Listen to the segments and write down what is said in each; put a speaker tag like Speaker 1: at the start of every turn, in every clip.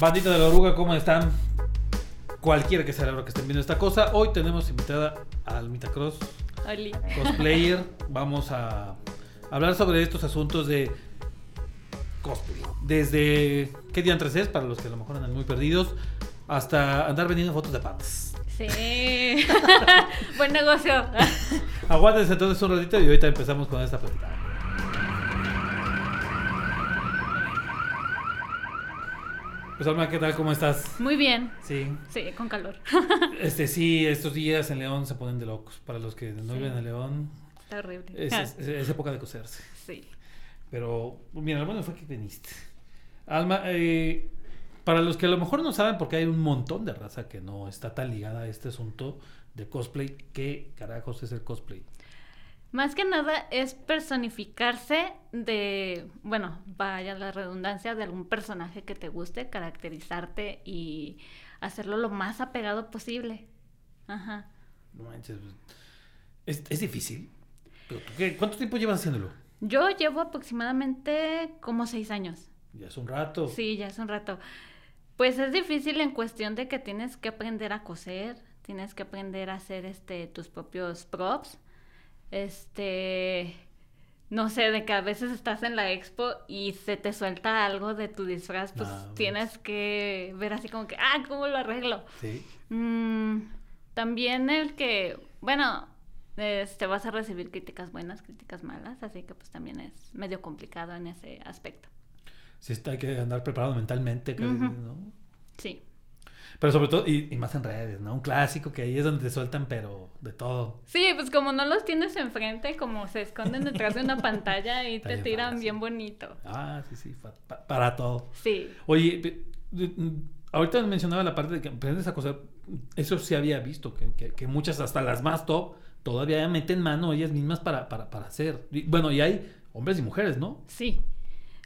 Speaker 1: Bandita de la oruga, ¿cómo están? Cualquiera que sea la hora que estén viendo esta cosa, hoy tenemos invitada a Almita Cross,
Speaker 2: Oli.
Speaker 1: cosplayer. Vamos a hablar sobre estos asuntos de cosplay. Desde qué día antes es, para los que a lo mejor andan muy perdidos, hasta andar vendiendo fotos de patas.
Speaker 2: Sí. Buen negocio.
Speaker 1: Aguántense entonces un ratito y ahorita empezamos con esta plática. Pues Alma, ¿qué tal? ¿Cómo estás?
Speaker 2: Muy bien.
Speaker 1: Sí.
Speaker 2: Sí, con calor.
Speaker 1: Este sí, estos días en León se ponen de locos. Para los que no
Speaker 2: Sí.
Speaker 1: viven en León,
Speaker 2: Está horrible.
Speaker 1: es, es- es época de coserse.
Speaker 2: Sí.
Speaker 1: Pero, mira, lo bueno fue que viniste. Alma, eh, para los que a lo mejor no saben, porque hay un montón de raza que no está tan ligada a este asunto de cosplay, ¿qué carajos es el cosplay?
Speaker 2: Más que nada es personificarse de, bueno, vaya la redundancia, de algún personaje que te guste, caracterizarte y hacerlo lo más apegado posible. Ajá.
Speaker 1: No manches, pues, es, es difícil. Pero tú qué- ¿Cuánto tiempo llevas haciéndolo?
Speaker 2: Yo llevo aproximadamente como seis años.
Speaker 1: Ya es un rato.
Speaker 2: Sí, ya es un rato. Pues es difícil en cuestión de que tienes que aprender a coser, tienes que aprender a hacer este tus propios props. Este, no sé, de que a veces estás en la expo y se te suelta algo de tu disfraz, pues
Speaker 1: Ah, pues.
Speaker 2: tienes que ver así como que, ah, ¿cómo lo arreglo?
Speaker 1: Sí.
Speaker 2: Mm, también el que, bueno, este, vas a recibir críticas buenas, críticas malas, así que pues también es medio complicado en ese aspecto.
Speaker 1: Sí, está, hay que andar preparado mentalmente. ¿no?
Speaker 2: Sí.
Speaker 1: Pero sobre todo, y, y más en redes, ¿no? Un clásico que ahí es donde te sueltan, pero de todo.
Speaker 2: Sí, pues como no los tienes enfrente, como se esconden detrás de una pantalla y te tiran
Speaker 1: fácil.
Speaker 2: bien bonito.
Speaker 1: Ah, sí, sí, pa- pa- para todo.
Speaker 2: Sí.
Speaker 1: Oye, ahorita mencionaba la parte de que aprendes a coser. Eso sí había visto, que, que- que muchas, hasta las más top, todavía meten mano ellas mismas para, para, para hacer. Y, bueno, y hay hombres y mujeres, ¿no?
Speaker 2: Sí.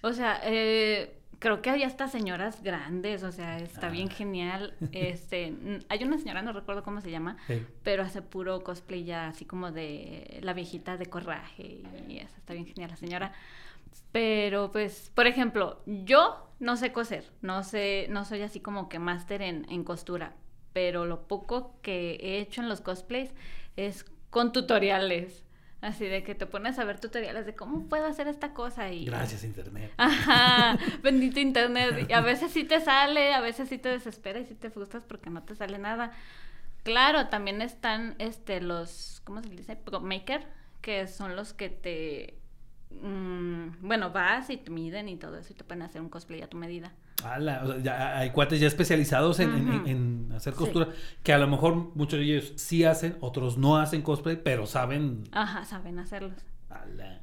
Speaker 2: O sea, eh, creo que hay hasta señoras grandes, o sea, está
Speaker 1: Ah.
Speaker 2: bien genial. Este, hay una señora, no recuerdo cómo se llama,
Speaker 1: Sí.
Speaker 2: pero hace puro cosplay ya, así como de la viejita de corraje y eso, está bien genial la señora. Pero pues, por ejemplo, yo no sé coser, no sé, no soy así como que máster en, en costura, pero lo poco que he hecho en los cosplays es con tutoriales. Así de que te pones a ver tutoriales de cómo puedo hacer esta cosa y...
Speaker 1: Gracias, Internet.
Speaker 2: Ajá, bendito internet. Y a veces sí te sale, a veces sí te desespera y sí te frustras porque no te sale nada. Claro, también están este los, ¿cómo se dice? Pro maker, que son los que te mm, bueno, vas y te miden y todo eso y te pueden hacer un cosplay a tu medida.
Speaker 1: Ala, o sea, ya hay cuates ya especializados en, en- hacer
Speaker 2: Sí.
Speaker 1: costura, que a lo mejor muchos de ellos sí hacen, otros no hacen cosplay, pero saben
Speaker 2: Ajá, saben hacerlos.
Speaker 1: a la,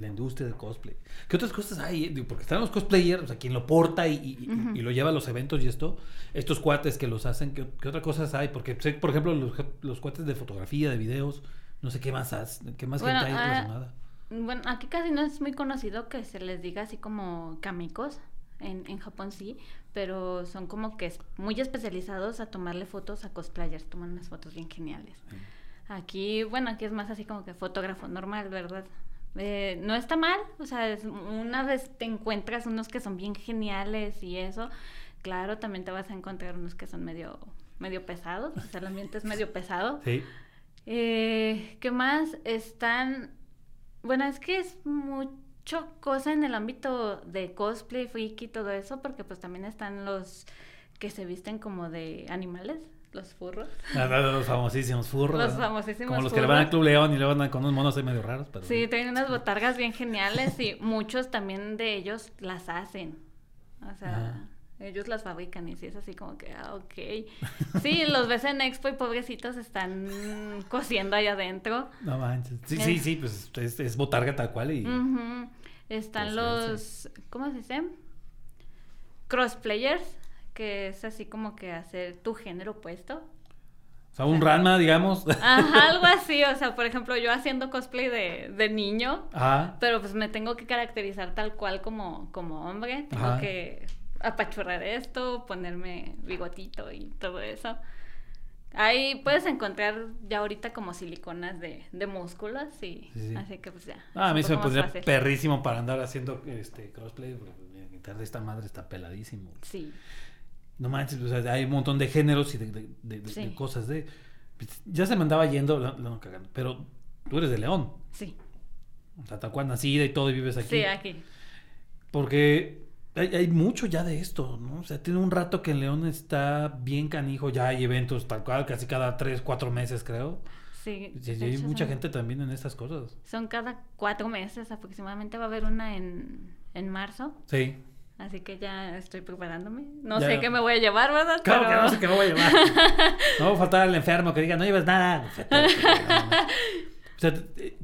Speaker 1: la, industria del cosplay. ¿Qué otras cosas hay? Porque están los cosplayers, o sea, quien lo porta y, y lo lleva a los eventos y esto, estos cuates que los hacen, ¿qué, qué otras cosas hay? Porque sé, por ejemplo, los, los cuates de fotografía, de videos, no sé qué más, has- qué más
Speaker 2: Bueno,
Speaker 1: gente hay
Speaker 2: ah,
Speaker 1: relacionada.
Speaker 2: Bueno, aquí casi no es muy conocido que se les diga así como kamikos. En, en Japón sí, pero son como que muy especializados a tomarle fotos a cosplayers, toman unas fotos bien geniales.
Speaker 1: Sí.
Speaker 2: Aquí, bueno, aquí es más así como que fotógrafo normal, ¿verdad? Eh, no está mal, o sea, es- una vez te encuentras unos que son bien geniales y eso, claro, también te vas a encontrar unos que son medio, medio pesados, o sea, el ambiente es medio pesado.
Speaker 1: Sí.
Speaker 2: Eh, ¿Qué más? Están. Bueno, es que es mucho cosa en el ámbito de cosplay, freak y todo eso, porque pues también están los que se visten como de animales, los furros.
Speaker 1: Ah, Los famosísimos furros.
Speaker 2: Los famosísimos
Speaker 1: Como los que le van al. Club León y luego andan con unos monos ahí medio raros. Pero
Speaker 2: Sí, tienen unas botargas bien geniales y muchos también de ellos las hacen. O sea, ellos las fabrican y sí es así como que, ah, ok. Sí, los ves en Expo y pobrecitos están cosiendo ahí adentro.
Speaker 1: No manches. Sí,
Speaker 2: Es-
Speaker 1: sí, sí, pues es, es botarga tal cual y...
Speaker 2: Están
Speaker 1: Pues,
Speaker 2: los, ¿cómo se dice? Crossplayers, que es así como que hacer tu género opuesto.
Speaker 1: O sea, un Ranma, digamos.
Speaker 2: Ajá, algo así, o sea, por ejemplo, yo haciendo cosplay de, de niño,
Speaker 1: Ajá.
Speaker 2: pero pues me tengo que caracterizar tal cual como, como hombre, tengo
Speaker 1: Ajá.
Speaker 2: que apachurrar esto, ponerme bigotito y todo eso. Ahí puedes encontrar ya ahorita como siliconas de, de músculos y
Speaker 1: Sí, sí.
Speaker 2: así que pues ya.
Speaker 1: Ah, a mí se me pondría
Speaker 2: fácil.
Speaker 1: perrísimo para andar haciendo este crossplay. Twitter de esta madre está peladísimo.
Speaker 2: Sí.
Speaker 1: No manches, o sea, hay un montón de géneros y de, de-
Speaker 2: Sí.
Speaker 1: cosas de... pues, Ya se me andaba yendo, la- la- cagando, pero tú eres de León.
Speaker 2: Sí.
Speaker 1: O sea, nacida y todo y vives aquí.
Speaker 2: Sí, aquí.
Speaker 1: Porque hay, hay mucho ya de esto, ¿no? O sea, tiene un rato que en León está bien canijo, ya hay eventos tal cual, casi cada tres, cuatro meses, creo.
Speaker 2: Sí.
Speaker 1: Y hay
Speaker 2: hecho,
Speaker 1: mucha
Speaker 2: son-
Speaker 1: gente también en estas cosas.
Speaker 2: Son cada cuatro meses aproximadamente. Va a haber una en, en marzo.
Speaker 1: Sí.
Speaker 2: Así que ya estoy preparándome. No
Speaker 1: Ya.
Speaker 2: sé qué me voy a llevar, ¿verdad?
Speaker 1: Claro
Speaker 2: Pero-
Speaker 1: que no sé qué me voy a llevar. No va a faltar el enfermo que diga, no llevas nada. O sea,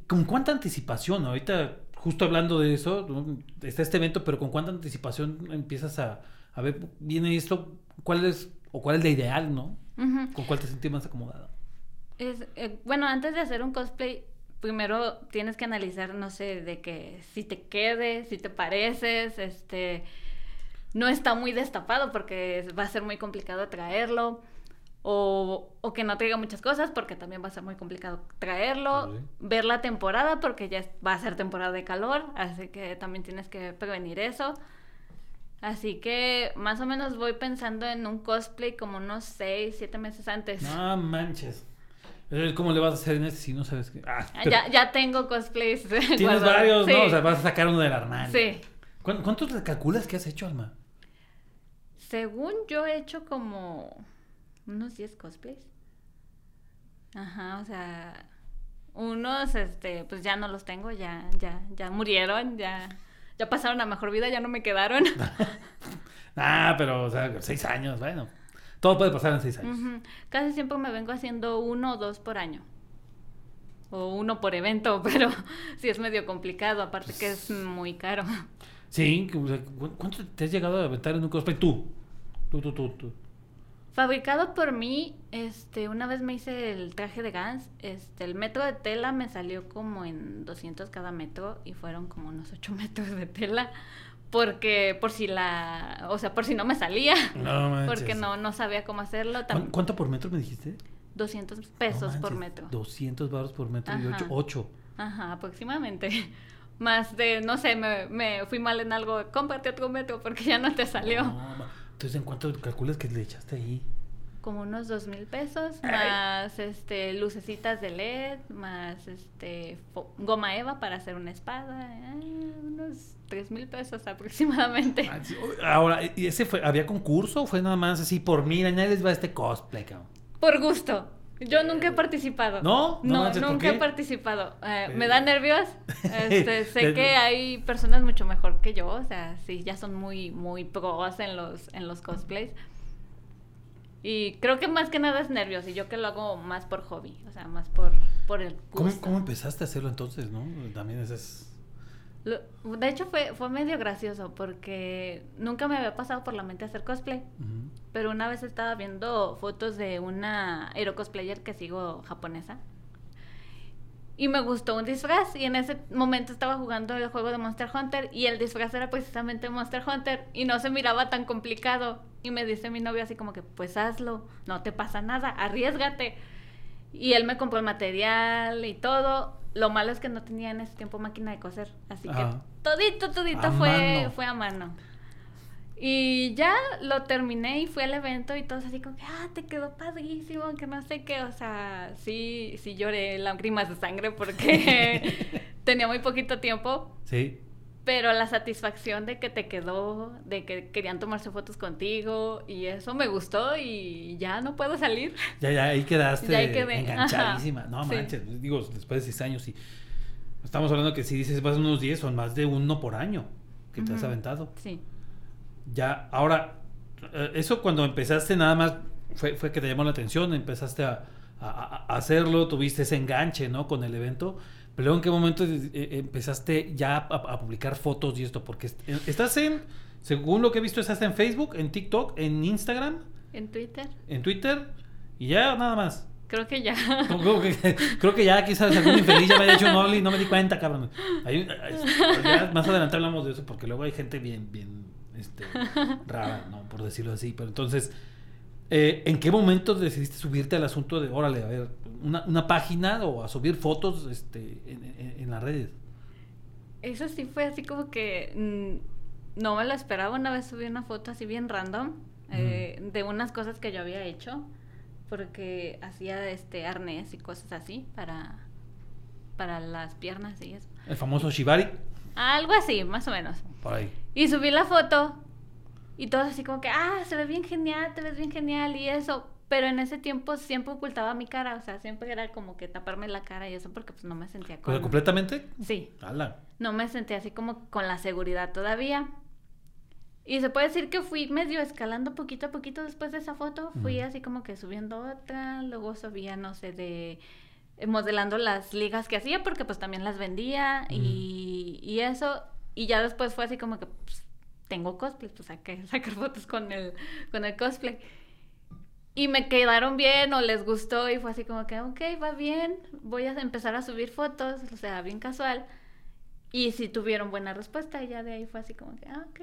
Speaker 1: ¿con cuánta anticipación? Ahorita, justo hablando de eso, ¿no? está este evento, pero ¿con cuánta anticipación empiezas a, a ver, viene esto, cuál es, o cuál es la ideal, ¿no? ¿Con cuál te sentís más acomodado?
Speaker 2: Es, eh, bueno, antes de hacer un cosplay, primero tienes que analizar, no sé, de que si te quede, si te pareces, este, no está muy destapado porque va a ser muy complicado traerlo. O, o que no traiga muchas cosas porque también va a ser muy complicado traerlo.
Speaker 1: Sí.
Speaker 2: Ver la temporada porque ya va a ser temporada de calor, así que también tienes que prevenir eso. Así que más o menos voy pensando en un cosplay como unos 6, 7 meses antes.
Speaker 1: No manches. Eh, ¿Cómo le vas a hacer en este si no sabes qué? Ah,
Speaker 2: Ah, Ya, ya tengo cosplays.
Speaker 1: Tienes
Speaker 2: guardados.
Speaker 1: varios,
Speaker 2: Sí.
Speaker 1: ¿no? O sea, vas a sacar uno del armario.
Speaker 2: Sí.
Speaker 1: ¿Cuán- ¿Cuántos calculas que has hecho, Alma?
Speaker 2: Según yo he hecho como unos 10 cosplays. Ajá, o sea, unos, este, pues ya no los tengo, ya, ya, ya murieron, ya, ya pasaron a mejor vida, ya no me quedaron.
Speaker 1: Ah, pero, o sea, seis años, bueno. Todo puede pasar en seis años.
Speaker 2: Casi siempre me vengo haciendo uno o dos por año. O uno por evento, pero sí es medio complicado, aparte que es muy caro.
Speaker 1: Sí, o sea, ¿cu- ¿cuánto te has llegado a aventar en un cosplay tú? Tú, tú, tú, tú.
Speaker 2: Fabricado por mí, este, una vez me hice el traje de Gans, este, el metro de tela me salió como en 200 cada metro y fueron como unos 8 metros de tela, porque por si la, o sea, por si no me salía,
Speaker 1: No
Speaker 2: porque no, no sabía cómo hacerlo,
Speaker 1: ¿Cuán-
Speaker 2: también
Speaker 1: ¿Cuánto por metro me dijiste?
Speaker 2: 200
Speaker 1: No
Speaker 2: pesos por metro.
Speaker 1: 200 baros por metro y
Speaker 2: Ajá.
Speaker 1: 8. 8.
Speaker 2: Ajá, aproximadamente. Más de, no sé, me, me fui mal en algo, cómprate otro metro porque ya no te salió.
Speaker 1: Entonces, ¿en cuánto calculas que le echaste ahí?
Speaker 2: como unos dos mil pesos,
Speaker 1: Ay.
Speaker 2: más este lucecitas de LED, más este goma eva para hacer una espada, eh, unos tres mil pesos aproximadamente.
Speaker 1: Ah. Ahora, ¿y ese fue, había concurso o fue nada más así por mira, nadie les va a este cosplay, cabrón?
Speaker 2: Por gusto. Yo nunca he participado.
Speaker 1: ¿No? No
Speaker 2: No,
Speaker 1: manches, ¿por
Speaker 2: nunca he participado. Eh,
Speaker 1: Eh.
Speaker 2: me da nervios. Este, sé que hay personas mucho mejor que yo, o sea, sí, ya son muy, muy pros en los, en los cosplays. Y creo que más que nada es nervios, y yo que lo hago más por hobby, o sea, más por, por el gusto.
Speaker 1: ¿Cómo, ¿Cómo empezaste a hacerlo entonces, no? También ese es...
Speaker 2: De hecho, fue, fue medio gracioso porque nunca me había pasado por la mente hacer cosplay.
Speaker 1: Ujú.
Speaker 2: Pero una vez estaba viendo fotos de una hero cosplayer que sigo japonesa. Y me gustó un disfraz. Y en ese momento estaba jugando el juego de Monster Hunter. Y el disfraz era precisamente Monster Hunter. Y no se miraba tan complicado. Y me dice mi novio así como que, pues hazlo. No te pasa nada. Arriesgate. Y él me compró el material y todo. Lo malo es que no tenía en ese tiempo máquina de coser. Así
Speaker 1: Ajá.
Speaker 2: que todito, todito
Speaker 1: A
Speaker 2: fue,
Speaker 1: mano.
Speaker 2: fue a mano. Y ya lo terminé y fui al evento y todos así como que, ah, te quedó padrísimo, que no sé qué. O sea, sí, sí lloré lágrimas de sangre porque tenía muy poquito tiempo.
Speaker 1: Sí.
Speaker 2: Pero la satisfacción de que te quedó, de que querían tomarse fotos contigo y eso me gustó y ya no puedo salir.
Speaker 1: Ya, ya, ahí quedaste
Speaker 2: Ya ahí quedé,
Speaker 1: enganchadísima.
Speaker 2: ajá.
Speaker 1: No
Speaker 2: Sí.
Speaker 1: manches, digo, después de seis años y... Estamos hablando que si dices vas unos 10, son más de uno por año que te has aventado.
Speaker 2: Sí.
Speaker 1: Ya, ahora, eh, eso cuando empezaste nada más fue, fue que te llamó la atención, empezaste a- a hacerlo, tuviste ese enganche, ¿no? Con el evento. Pero luego, ¿en qué momento eh, empezaste ya a, a publicar fotos y esto? Porque eh, estás en, según lo que he visto, estás en Facebook, en TikTok, en Instagram,
Speaker 2: En Twitter.
Speaker 1: en Twitter y ya nada más.
Speaker 2: Creo que ya.
Speaker 1: Creo que, creo que ya quizás algún infeliz ya me haya hecho un Only y no me di cuenta, cabrón. Hay ya más adelante hablamos de eso porque luego hay gente bien, bien este, rara, ¿no? Por decirlo así. Pero entonces, eh, ¿en qué momento decidiste subirte al asunto de, órale, a ver, una, una página o a subir fotos este, en, en- en las redes?
Speaker 2: Eso sí fue así como que mm, no me lo esperaba. Una vez subí una foto así bien random eh, de unas cosas que yo había hecho. Porque hacía este arnés y cosas así para, para las piernas y eso.
Speaker 1: El famoso Shibari.
Speaker 2: Algo así, más o menos.
Speaker 1: Por ahí.
Speaker 2: Y subí la foto y todos así como que, ah, se ve bien genial, te ves bien genial y eso. Pero en ese tiempo siempre ocultaba mi cara, o sea, siempre era como que taparme la cara y eso porque pues no me sentía
Speaker 1: ¿Pero
Speaker 2: cómoda.
Speaker 1: completamente?
Speaker 2: Sí,
Speaker 1: Ala.
Speaker 2: no me sentía así como con la seguridad todavía. Y se puede decir que fui medio escalando poquito a poquito después de esa foto. Fui así como que subiendo otra, luego subía, no sé, de eh, modelando las ligas que hacía porque pues también las vendía y, y eso. Y ya después fue así como que pues, tengo cosplay, pues hay que sacar fotos con el, con el cosplay. Y me quedaron bien o les gustó y fue así como que, ok, va bien, voy a empezar a subir fotos, o sea, bien casual. Y si tuvieron buena respuesta, y ya de ahí fue así como que, ah, ok.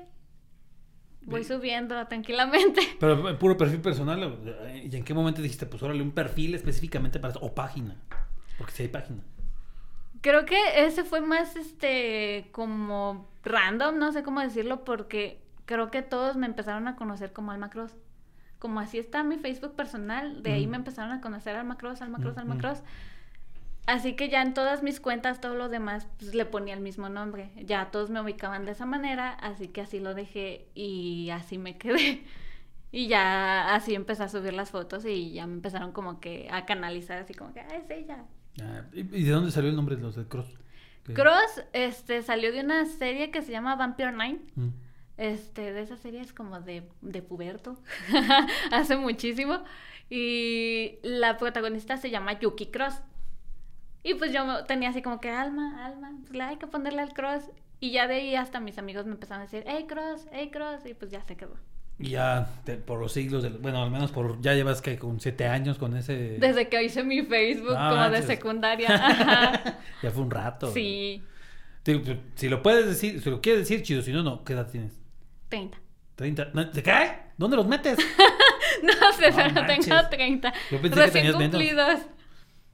Speaker 2: Voy
Speaker 1: Bien.
Speaker 2: subiendo tranquilamente.
Speaker 1: Pero en puro perfil personal. o- ¿Y en qué momento dijiste, pues órale, un perfil específicamente para eso? O página. Porque si hay página.
Speaker 2: Creo que ese fue más, este, como random, no sé cómo decirlo, porque creo que todos me empezaron a conocer como Alma Cross. Como así está mi Facebook personal, de ahí me empezaron a conocer Alma Cross, Alma Cross, Alma. Cross. Así que ya en todas mis cuentas, todo lo demás, pues le ponía el mismo nombre. Ya todos me ubicaban de esa manera, así que así lo dejé y así me quedé. Y ya así empecé a subir las fotos y ya me empezaron como que a canalizar, así como que, ah, es ella.
Speaker 1: Ah, ¿Y de dónde salió el nombre de los de Cross? ¿Qué?
Speaker 2: Cross este, salió de una serie que se llama Vampire Nine.
Speaker 1: Mm.
Speaker 2: Este, de esas series como de, de puberto. Hace muchísimo. Y la protagonista se llama Yuki Cross. Y pues yo tenía así como que alma, alma, pues le hay que ponerle al cross. Y ya de ahí hasta mis amigos me empezaron a decir, hey cross, hey cross, y pues ya se quedó.
Speaker 1: Y ya te- por los siglos, del- bueno, al menos por ya llevas que con siete años con ese...
Speaker 2: Desde que hice mi Facebook como de secundaria. Ajá.
Speaker 1: ya fue un rato.
Speaker 2: Sí,
Speaker 1: pues, si lo puedes decir, si lo quieres decir, chido, si no, no. ¿Qué edad tienes?
Speaker 2: 30.
Speaker 1: 30. ¿No? ¿De qué? ¿Dónde los metes?
Speaker 2: No sé,
Speaker 1: No manches.
Speaker 2: tengo 30.
Speaker 1: Yo pensé que
Speaker 2: Recién
Speaker 1: menos.
Speaker 2: cumplidos.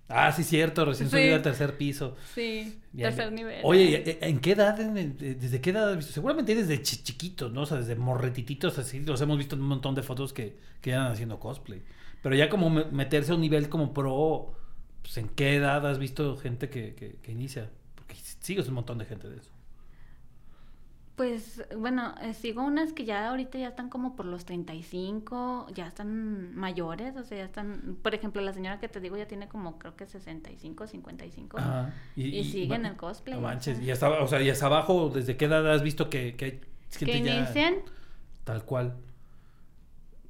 Speaker 1: Ah, sí, cierto, recién
Speaker 2: Sí.
Speaker 1: subido al tercer piso.
Speaker 2: Sí, tercer nivel.
Speaker 1: Oye, ¿y- ¿en qué edad, en el- desde qué edad has visto? Seguramente desde chi- chiquitos, ¿no? O sea, desde morretititos así, los hemos visto en un montón de fotos que, que andan haciendo cosplay. Pero ya como me- meterse a un nivel como pro, pues ¿en qué edad has visto gente que, que, que inicia? Porque sigues un montón de gente de eso.
Speaker 2: Pues bueno, eh, sigo unas que ya ahorita ya están como por los 35, ya están mayores, o sea, ya están, por ejemplo, la señora que te digo ya tiene como creo que 65, 55.
Speaker 1: Ajá.
Speaker 2: Y siguen
Speaker 1: ma-
Speaker 2: el cosplay,
Speaker 1: No manches. Y hasta, o sea, y hasta abajo, ¿desde qué edad has visto que, que hay gente
Speaker 2: que
Speaker 1: ya
Speaker 2: inician,
Speaker 1: tal cual?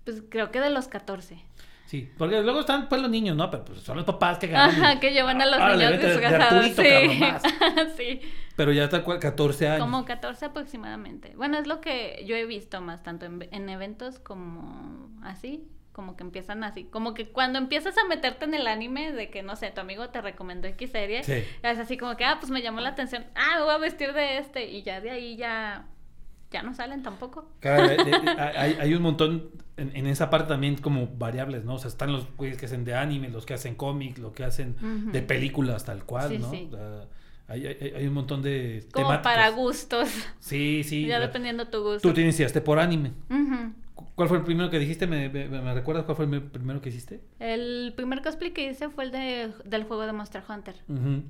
Speaker 2: pues creo que de los 14.
Speaker 1: Sí, porque luego están pues los niños, ¿no? Pero pues son los papás que ganan.
Speaker 2: Ajá, que llevan a los
Speaker 1: Ah,
Speaker 2: niños
Speaker 1: vete de- de
Speaker 2: disfrazados.
Speaker 1: Arturito,
Speaker 2: sí. sí,
Speaker 1: Pero ya cual, 14 años.
Speaker 2: como 14 aproximadamente. Bueno, es lo que yo he visto más, tanto en, en eventos como así, como que empiezan así, como que cuando empiezas a meterte en el anime de que, no sé, tu amigo te recomendó X serie,
Speaker 1: Sí.
Speaker 2: es así como que, ah, pues me llamó la atención, ah, me voy a vestir de este, y ya de ahí ya, ya no salen tampoco.
Speaker 1: Claro, hay, hay un montón en, en esa parte también como variables, ¿no? O sea, están los güeyes que hacen de anime, los que hacen cómics, los que hacen de películas tal cual,
Speaker 2: Sí,
Speaker 1: ¿no?
Speaker 2: sí.
Speaker 1: O sea, hay, hay- hay un montón de
Speaker 2: Como
Speaker 1: temáticas.
Speaker 2: para gustos,
Speaker 1: Sí, sí.
Speaker 2: ya
Speaker 1: la-
Speaker 2: dependiendo tu gusto.
Speaker 1: Tú te iniciaste por anime. ¿Cuál fue el primero que dijiste? ¿Me, me, me recuerdas cuál fue el primero que hiciste?
Speaker 2: El primer cosplay que hice fue el de, del juego de Monster Hunter.
Speaker 1: Ujú.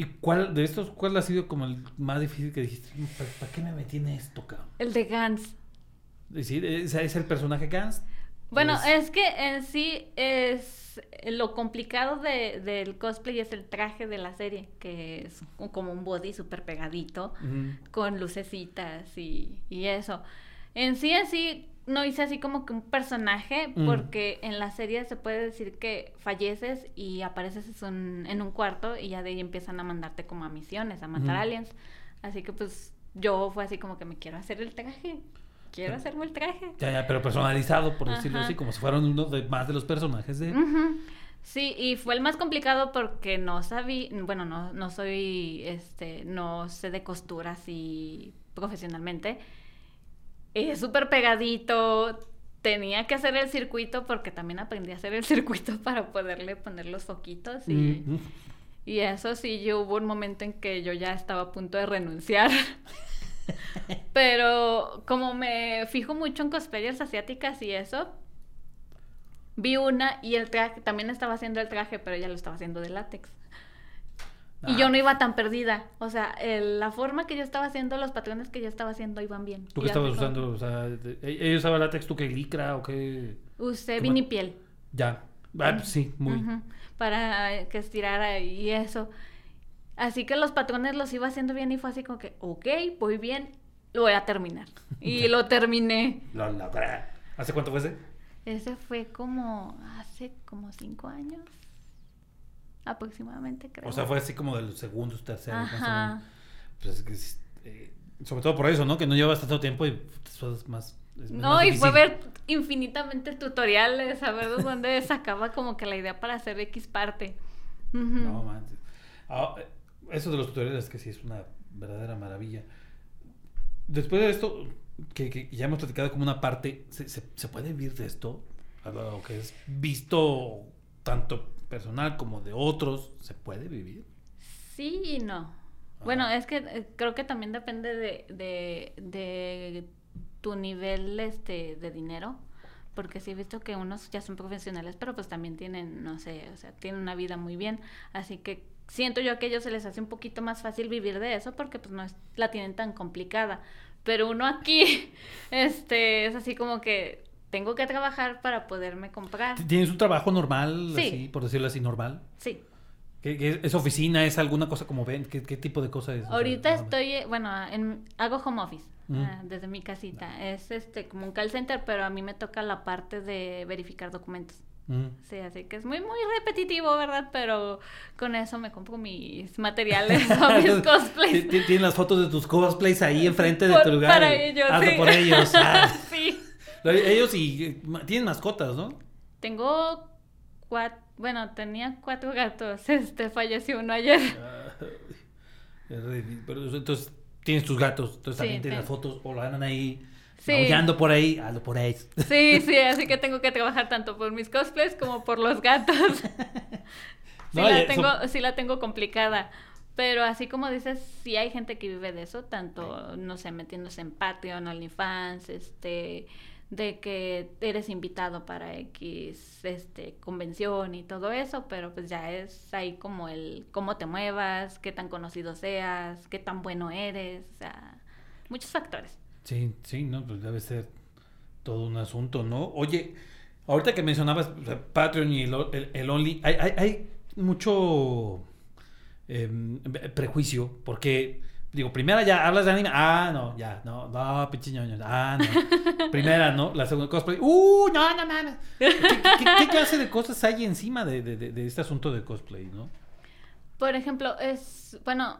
Speaker 1: ¿Y cuál de estos, cuál ha sido como el más difícil que dijiste? ¿Para, para qué me metí en esto, cabrón?
Speaker 2: El de Gans.
Speaker 1: ¿Sí? ¿Es, es el personaje Gans?
Speaker 2: Bueno, es que en sí es lo complicado de- del cosplay es el traje de la serie, que es como un body súper pegadito, con lucecitas y, y eso. En sí, así, no hice así como que un personaje,
Speaker 1: Mm.
Speaker 2: porque en la serie se puede decir que falleces y apareces en un, en un cuarto y ya de ahí empiezan a mandarte como a misiones, a matar aliens. Así que pues yo fue así como que me quiero hacer el traje, quiero hacerme el traje.
Speaker 1: Ya, ya, pero personalizado, por decirlo
Speaker 2: Ajá.
Speaker 1: así, como si fueran uno de más de los personajes de...
Speaker 2: Ujú. Sí, y fue el más complicado porque no sabía, bueno, no, no soy, este, no sé de costura así profesionalmente. Es súper pegadito, tenía que hacer el circuito porque también aprendí a hacer el circuito para poderle poner los foquitos y,
Speaker 1: Mm,
Speaker 2: y eso sí, yo hubo un momento en que yo ya estaba a punto de renunciar. Pero como me fijo mucho en cosplayers asiáticas y eso, vi una y el traje, también estaba haciendo el traje, pero ella lo estaba haciendo de látex. Y yo no iba tan perdida. O sea, el- la forma que yo estaba haciendo, los patrones que yo estaba haciendo iban bien.
Speaker 1: ¿Tú qué estabas
Speaker 2: como-
Speaker 1: usando? O sea, ¿e- ¿ella usaba látex, tú qué licra o qué?
Speaker 2: Usé vinipiel.
Speaker 1: Ya. Ah, sí, muy.
Speaker 2: Para que estirara y eso. Así que los patrones los iba haciendo bien y fue así como que, ok, voy bien, lo voy a terminar. Y lo terminé.
Speaker 1: Lo logré. ¿Hace cuánto fue ese?
Speaker 2: Ese fue como hace como cinco años. Aproximadamente, creo.
Speaker 1: O sea, fue así como de los segundos, terceros,
Speaker 2: Ajá.
Speaker 1: Pues es que, eh, sobre todo por eso, ¿no? Que no llevas tanto tiempo y eso es más. es
Speaker 2: No,
Speaker 1: más
Speaker 2: y fue ver infinitamente tutoriales, a ver de dónde sacaba como que la idea para hacer X parte. Ujú.
Speaker 1: No, manches. Ah, eh, eso de los tutoriales que sí es una verdadera maravilla. Después de esto, que, que ya hemos platicado como una parte, ¿se, se, se puede vivir de esto? Algo que es visto tanto personal como de otros, ¿se puede vivir?
Speaker 2: Sí y no. Bueno,
Speaker 1: Ajá.
Speaker 2: es que eh, creo que también depende de, de, de tu nivel este de dinero. Porque sí he visto que unos ya son profesionales, pero pues también tienen, no sé, o sea, tienen una vida muy bien. Así que siento yo que a ellos se les hace un poquito más fácil vivir de eso porque pues no es- la tienen tan complicada. Pero uno aquí, este, es así como que tengo que trabajar para poderme comprar.
Speaker 1: ¿Tienes un trabajo normal,
Speaker 2: Sí.
Speaker 1: así, por decirlo así, normal?
Speaker 2: Sí.
Speaker 1: ¿Qué, qué es oficina? ¿Es alguna cosa como ven? ¿Qué, qué tipo de cosa es? O sea,
Speaker 2: Ahorita estoy, eh, bueno, en- hago home office
Speaker 1: Mm.
Speaker 2: ah, desde mi casita. Es este como un call center, pero a mí me toca la parte de verificar documentos.
Speaker 1: Mm.
Speaker 2: Sí, así que es muy, muy repetitivo, ¿verdad? Pero con eso me compro mis materiales o mis cosplays.
Speaker 1: ti- Tienes las fotos de tus cosplays ahí enfrente de
Speaker 2: Por-
Speaker 1: tu lugar.
Speaker 2: para ellos,
Speaker 1: hazlo
Speaker 2: sí.
Speaker 1: por ellos. ah.
Speaker 2: sí.
Speaker 1: Lo- Ellos y eh, tienen mascotas, ¿no?
Speaker 2: Tengo cuatro, bueno, tenía cuatro gatos. Este falleció uno ayer.
Speaker 1: Ridículo. Pero entonces tienes tus gatos, entonces
Speaker 2: Sí,
Speaker 1: también tienes las fotos o lo andan ahí
Speaker 2: Sí.
Speaker 1: aullando por ahí, hazlo por ahí.
Speaker 2: Sí, sí, así que tengo que trabajar tanto por mis cosplays como por los gatos. Sí,
Speaker 1: No,
Speaker 2: la
Speaker 1: eso-
Speaker 2: tengo, sí la tengo complicada. Pero así como dices, sí hay gente que vive de eso, tanto, no sé, metiéndose en Patreon, OnlyFans, este, de que eres invitado para X, este, convención y todo eso, pero pues ya es ahí como el cómo te muevas, qué tan conocido seas, qué tan bueno eres, o sea, muchos factores.
Speaker 1: Sí, sí, no, pues debe ser todo un asunto, ¿no? Oye, ahorita que mencionabas Patreon y el, el- el Only, hay, hay, hay mucho em, prejuicio, porque, digo, primera ya hablas de anime, ah, no, ya, no, no, pinche ñoño, ah, no. Primera, ¿no? La segunda cosplay, uh, no, no mames. ¿Qué, qué, qué clase de cosas hay encima de, de, de- de este asunto de cosplay, no?
Speaker 2: Por ejemplo, es, bueno,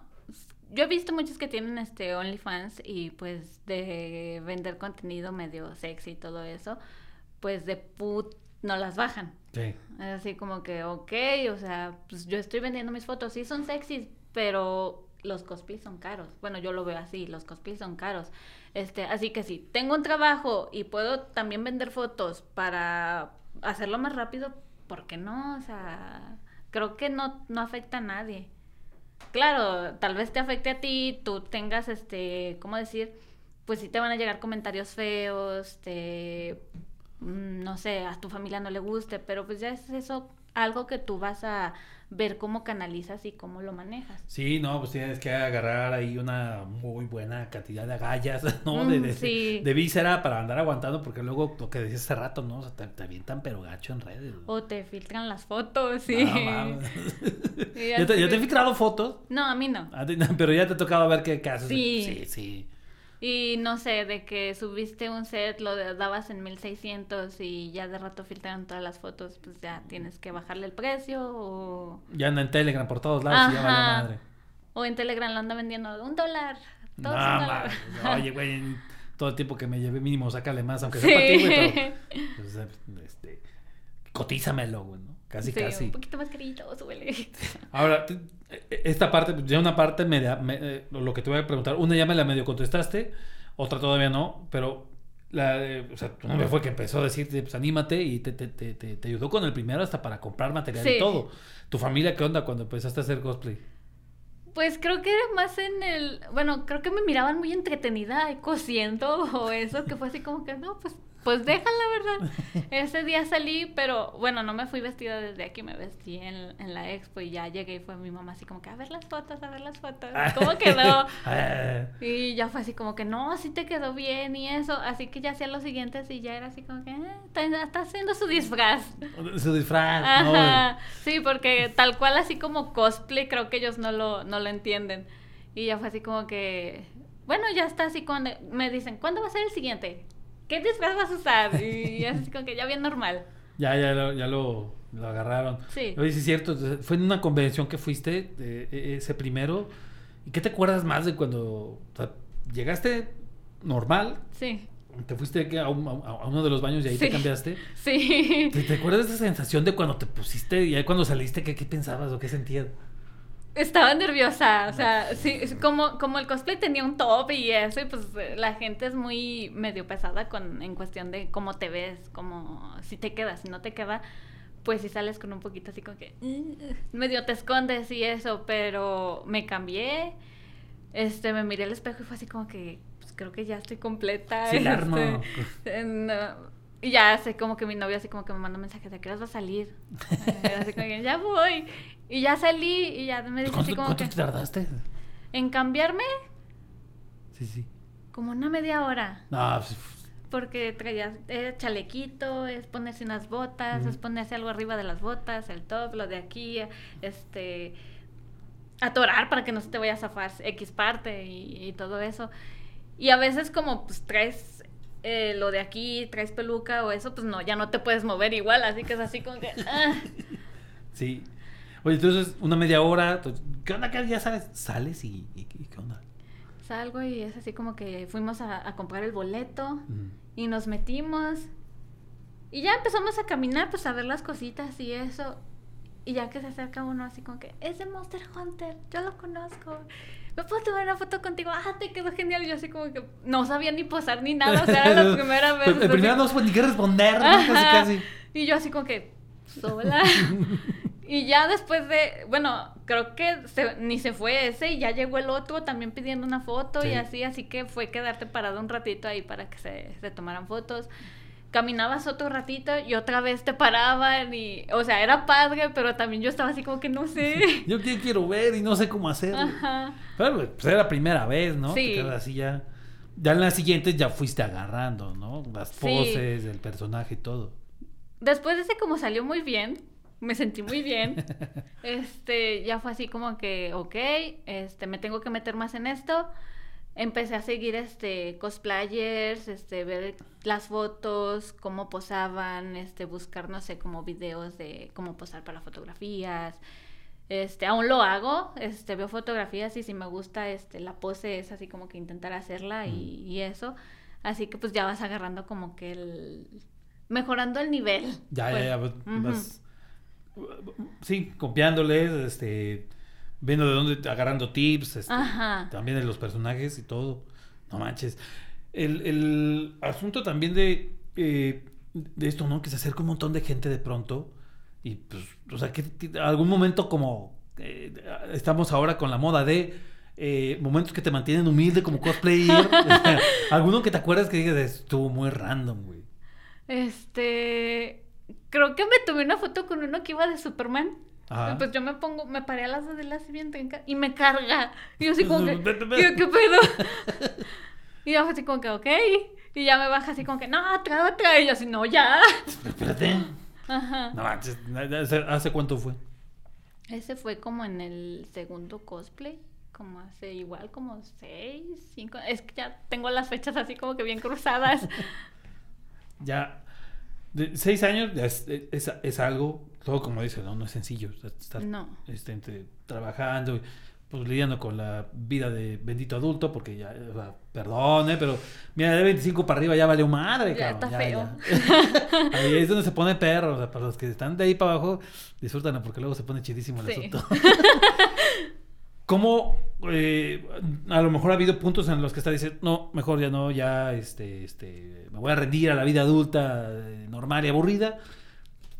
Speaker 2: yo he visto muchos que tienen este OnlyFans y pues de vender contenido medio sexy y todo eso, pues de put no las bajan.
Speaker 1: Sí.
Speaker 2: Es así como que, ok, o sea, pues yo estoy vendiendo mis fotos, sí son sexys, pero los cosplays son caros. Bueno, yo lo veo así, los cosplays son caros. Este, así que si tengo un trabajo y puedo también vender fotos para hacerlo más rápido, ¿por qué no? O sea, creo que no, no afecta a nadie. Claro, tal vez te afecte a ti, tú tengas este, ¿cómo decir? Pues sí te van a llegar comentarios feos, te mm, no sé, a tu familia no le guste, pero pues ya es eso algo que tú vas a ver cómo canalizas y cómo lo manejas.
Speaker 1: Sí, no, pues tienes que agarrar ahí una muy buena cantidad de agallas, ¿no? De,
Speaker 2: Mm,
Speaker 1: de,
Speaker 2: sí.
Speaker 1: de víscera para andar aguantando, porque luego lo que decías hace rato, ¿no? O sea, te, te avientan pero gacho en redes.
Speaker 2: O te filtran las fotos, sí.
Speaker 1: No, ¿Ya, te, ya te he filtrado fotos?
Speaker 2: No, a mí no.
Speaker 1: Pero ya te ha tocado ver qué casos.
Speaker 2: Sí.
Speaker 1: Sí, sí.
Speaker 2: Y no sé, de que subiste un set, lo dabas en 1600 y ya de rato filtraron todas las fotos, pues ya tienes que bajarle el precio o...
Speaker 1: Ya anda en Telegram por todos lados y ya vale madre.
Speaker 2: O en Telegram lo anda vendiendo un dólar.
Speaker 1: No,
Speaker 2: Todos un dólar.
Speaker 1: Oye, güey, todo el tiempo que me llevé mínimo, sácale más, aunque
Speaker 2: Sí.
Speaker 1: sea para ti, güey, pero, pues, este, cotízamelo, güey, ¿no? Casi,
Speaker 2: Sí,
Speaker 1: casi.
Speaker 2: un poquito más carito, súbele.
Speaker 1: Ahora, te- esta parte, pues, ya una parte, media, me- eh, lo que te voy a preguntar, una ya me la medio contestaste, otra todavía no, pero la, o sea, tu nombre fue que empezó a decirte, pues anímate y te, te, te, te- ayudó con el primero hasta para comprar material y todo. ¿Tu familia qué onda cuando empezaste a hacer cosplay?
Speaker 2: Pues creo que era más en el, bueno, creo que me miraban muy entretenida y cosiendo o eso, que fue así como que, no, pues pues déjala, ¿verdad? Ese día salí, pero bueno, no me fui vestida desde aquí, me vestí en, en, la expo y ya llegué y fue mi mamá así como que a ver las fotos, a ver las fotos, ¿cómo quedó? Ah. y ya fue así como que no, sí te quedó bien y eso, así que ya hacía los siguientes y ya era así como que eh, está, haciendo su disfraz.
Speaker 1: Su disfraz, Ajá.
Speaker 2: Sí, porque tal cual así como cosplay creo que ellos no lo, no lo entienden. Y ya fue así como que, bueno, ya está así cuando me dicen, ¿cuándo va a ser el siguiente? ¿Qué disfraz vas a usar? Y así como que ya bien normal.
Speaker 1: Ya, ya, lo, ya lo, lo agarraron.
Speaker 2: Sí.
Speaker 1: Oye, sí es cierto, fue en una convención que fuiste, e, ese primero. ¿Y qué te acuerdas más de cuando o sea, llegaste normal?
Speaker 2: Sí.
Speaker 1: Te fuiste a, uno de los baños y ahí te cambiaste.
Speaker 2: Sí.
Speaker 1: ¿Te, acuerdas de esa sensación de cuando te pusiste y ahí cuando saliste, qué, qué pensabas o qué sentías?
Speaker 2: Estaba nerviosa, o sea, sí, como, como el cosplay tenía un top y eso, y pues la gente es muy medio pesada con, en cuestión de cómo te ves, como si te queda, si no te queda, pues si sales con un poquito así como que medio te escondes y eso, pero me cambié, este, me miré al espejo y fue así como que, pues creo que ya estoy completa.
Speaker 1: Sí,
Speaker 2: este, y ya sé como que mi novio así como que me manda mensajes de que vas a salir. así como que ya voy. Y ya salí y ya me dice así como
Speaker 1: ¿Cuánto te tardaste?
Speaker 2: ¿En cambiarme?
Speaker 1: Sí, sí.
Speaker 2: Como una media hora.
Speaker 1: No, pues...
Speaker 2: Porque traías eh, chalequito, es ponerse unas botas, es ponerse algo arriba de las botas, el top, lo de aquí, este... Atorar para que no se te vaya a zafar X parte y, y todo eso. Y a veces como pues traes eh, lo de aquí, traes peluca o eso, pues no, ya no te puedes mover igual, así que es así como que... Ah.
Speaker 1: Sí. Oye, entonces una media hora, ¿qué onda? ¿Qué ya sabes? Sales y, ¿qué onda?
Speaker 2: Salgo y es así como que fuimos a, comprar el boleto y nos metimos y ya empezamos a caminar, pues a ver las cositas y eso. Y ya que se acerca uno así como que, es de Monster Hunter, yo lo conozco. ¿Me puedo tomar una foto contigo? Ah, te quedó genial. Y yo así como que no sabía ni posar ni nada. O sea, era la primera vez.
Speaker 1: La primera no supe ni qué responder, casi casi.
Speaker 2: Y yo así como que, sola. y ya después de, bueno, creo que ni se fue ese y ya llegó el otro también pidiendo una foto y así. Así que fue quedarte parado un ratito ahí para que se, se tomaran fotos caminabas otro ratito y otra vez te paraban y, o sea, era padre, pero también yo estaba así como que no sé.
Speaker 1: yo quiero ver y no sé cómo hacer. Ajá. Pero pues era la primera vez, ¿no? Sí. así ya. Ya en las siguientes ya fuiste agarrando, ¿no? Las poses, el personaje y todo.
Speaker 2: Después de ese como salió muy bien, me sentí muy bien. este, ya fue así como que, ok, este, me tengo que meter más en esto empecé a seguir este cosplayers, este ver las fotos, cómo posaban, este buscar no sé, como videos de cómo posar para fotografías. Este, aún lo hago, este veo fotografías y si me gusta este la pose es así como que intentar hacerla y, eso. Así que pues ya vas agarrando como que el mejorando el nivel.
Speaker 1: Ya, ya, ya, pues, sí, copiándoles, este viendo de dónde, agarrando tips, este, también de los personajes y todo. No manches. El, el asunto también de, eh, de esto, ¿no? Que se acerca un montón de gente de pronto. Y pues, o sea, que algún momento como eh, estamos ahora con la moda de eh, momentos que te mantienen humilde como cosplayer. Alguno que te acuerdas que digas, estuvo muy random, güey.
Speaker 2: Este. Creo que me tomé una foto con uno que iba de Superman. Pues yo me pongo, me paré a las dos de la siguiente y me carga. Y yo así como que, ¿qué pedo? y yo así como que, ok. Y ya me baja así como que, no, otra, otra. Y yo así, no, ya.
Speaker 1: Espérate. Ajá. No, ¿hace cuánto fue?
Speaker 2: Ese fue como en el segundo cosplay. Como hace igual, como seis, cinco. Es que ya tengo las fechas así como que bien cruzadas.
Speaker 1: ya. De seis años es, es, es algo todo como dice, ¿no? No es sencillo estar este, trabajando, pues lidiando con la vida de bendito adulto, porque ya, perdone, pero mira, de 25 para arriba ya vale madre,
Speaker 2: ya Está feo.
Speaker 1: Ahí es donde se pone perro, o sea, para los que están de ahí para abajo, disfrútenlo porque luego se pone chidísimo el asunto. ¿Cómo eh, a lo mejor ha habido puntos en los que está diciendo, no, mejor ya no, ya este, este, me voy a rendir a la vida adulta, eh, normal y aburrida?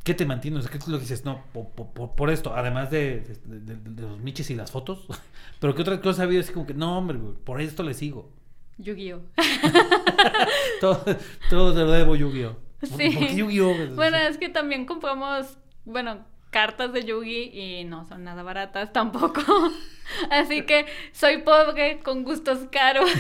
Speaker 1: ¿Qué te mantiene? O sea, ¿Qué es lo que dices? No, por, por- por esto, además de, de- de- de los miches y las fotos. Pero ¿qué otra cosa ha habido? Así como que, no, hombre, por esto le sigo.
Speaker 2: Yu-Gi-Oh.
Speaker 1: Todo, todo te lo debo Yu-Gi-Oh. ¿Por,
Speaker 2: Sí.
Speaker 1: por qué Yu-Gi-Oh?
Speaker 2: Bueno, es que también compramos, bueno, cartas de Yugi y no son nada baratas tampoco. Así que soy pobre con gustos caros.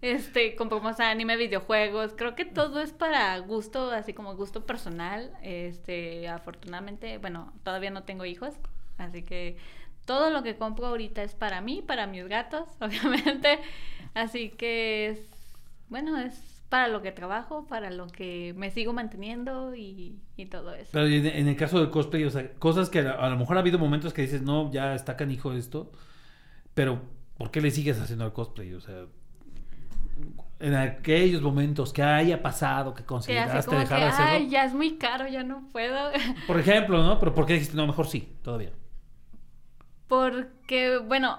Speaker 2: Este, compramos anime, videojuegos. Creo que todo es para gusto, así como gusto personal. Este, afortunadamente, bueno, todavía no tengo hijos, así que todo lo que compro ahorita es para mí, para mis gatos, obviamente. Así que es, bueno, es para lo que trabajo, para lo que me sigo manteniendo y, y todo eso.
Speaker 1: Pero en, el caso del cosplay, o sea, cosas que a, lo mejor ha habido momentos que dices, no, ya está canijo esto, pero ¿por qué le sigues haciendo al cosplay? O sea, en aquellos momentos que haya pasado, que consideraste dejar
Speaker 2: que,
Speaker 1: de hacerlo.
Speaker 2: ay, ya es muy caro, ya no puedo.
Speaker 1: Por ejemplo, ¿no? Pero ¿por qué dijiste, no, mejor sí, todavía?
Speaker 2: Porque, bueno,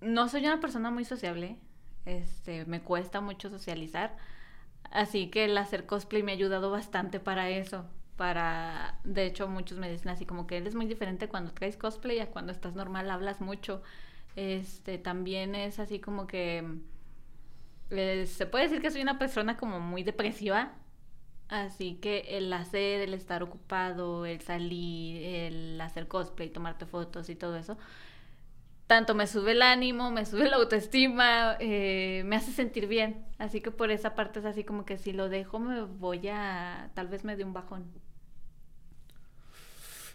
Speaker 2: no soy una persona muy sociable. Este, me cuesta mucho socializar. Así que el hacer cosplay me ha ayudado bastante para eso. Para, de hecho, muchos me dicen así como que eres muy diferente cuando traes cosplay a cuando estás normal, hablas mucho. Este, también es así como que eh, se puede decir que soy una persona como muy depresiva. Así que el hacer, el estar ocupado, el salir, el hacer cosplay, tomarte fotos y todo eso, tanto me sube el ánimo, me sube la autoestima, eh, me hace sentir bien. Así que por esa parte es así como que si lo dejo me voy a, tal vez me dé un bajón.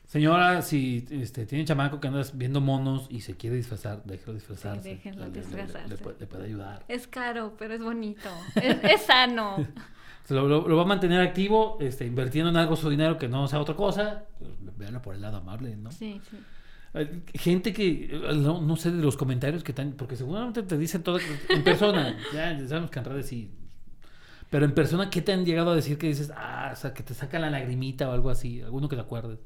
Speaker 1: Señora, si este, tiene chamaco que andas viendo monos y se quiere disfrazar, déjelo disfrazarse.
Speaker 2: Sí, déjenlo
Speaker 1: Le- le- le-
Speaker 2: disfrazarse.
Speaker 1: Le, puede, le puede ayudar.
Speaker 2: Es caro, pero es bonito. Es, es sano.
Speaker 1: Lo, lo- lo va a mantener activo, este, invirtiendo en algo su dinero que no sea otra cosa. Véanlo por el lado amable, ¿no?
Speaker 2: Sí, sí.
Speaker 1: Gente que, no, no sé de los comentarios que están, porque seguramente te dicen todo en persona, ya, ya sabemos que en redes sí. Pero en persona, ¿qué te han llegado a decir que dices, ah, o sea, que te saca la lagrimita o algo así? Alguno que te acuerdes.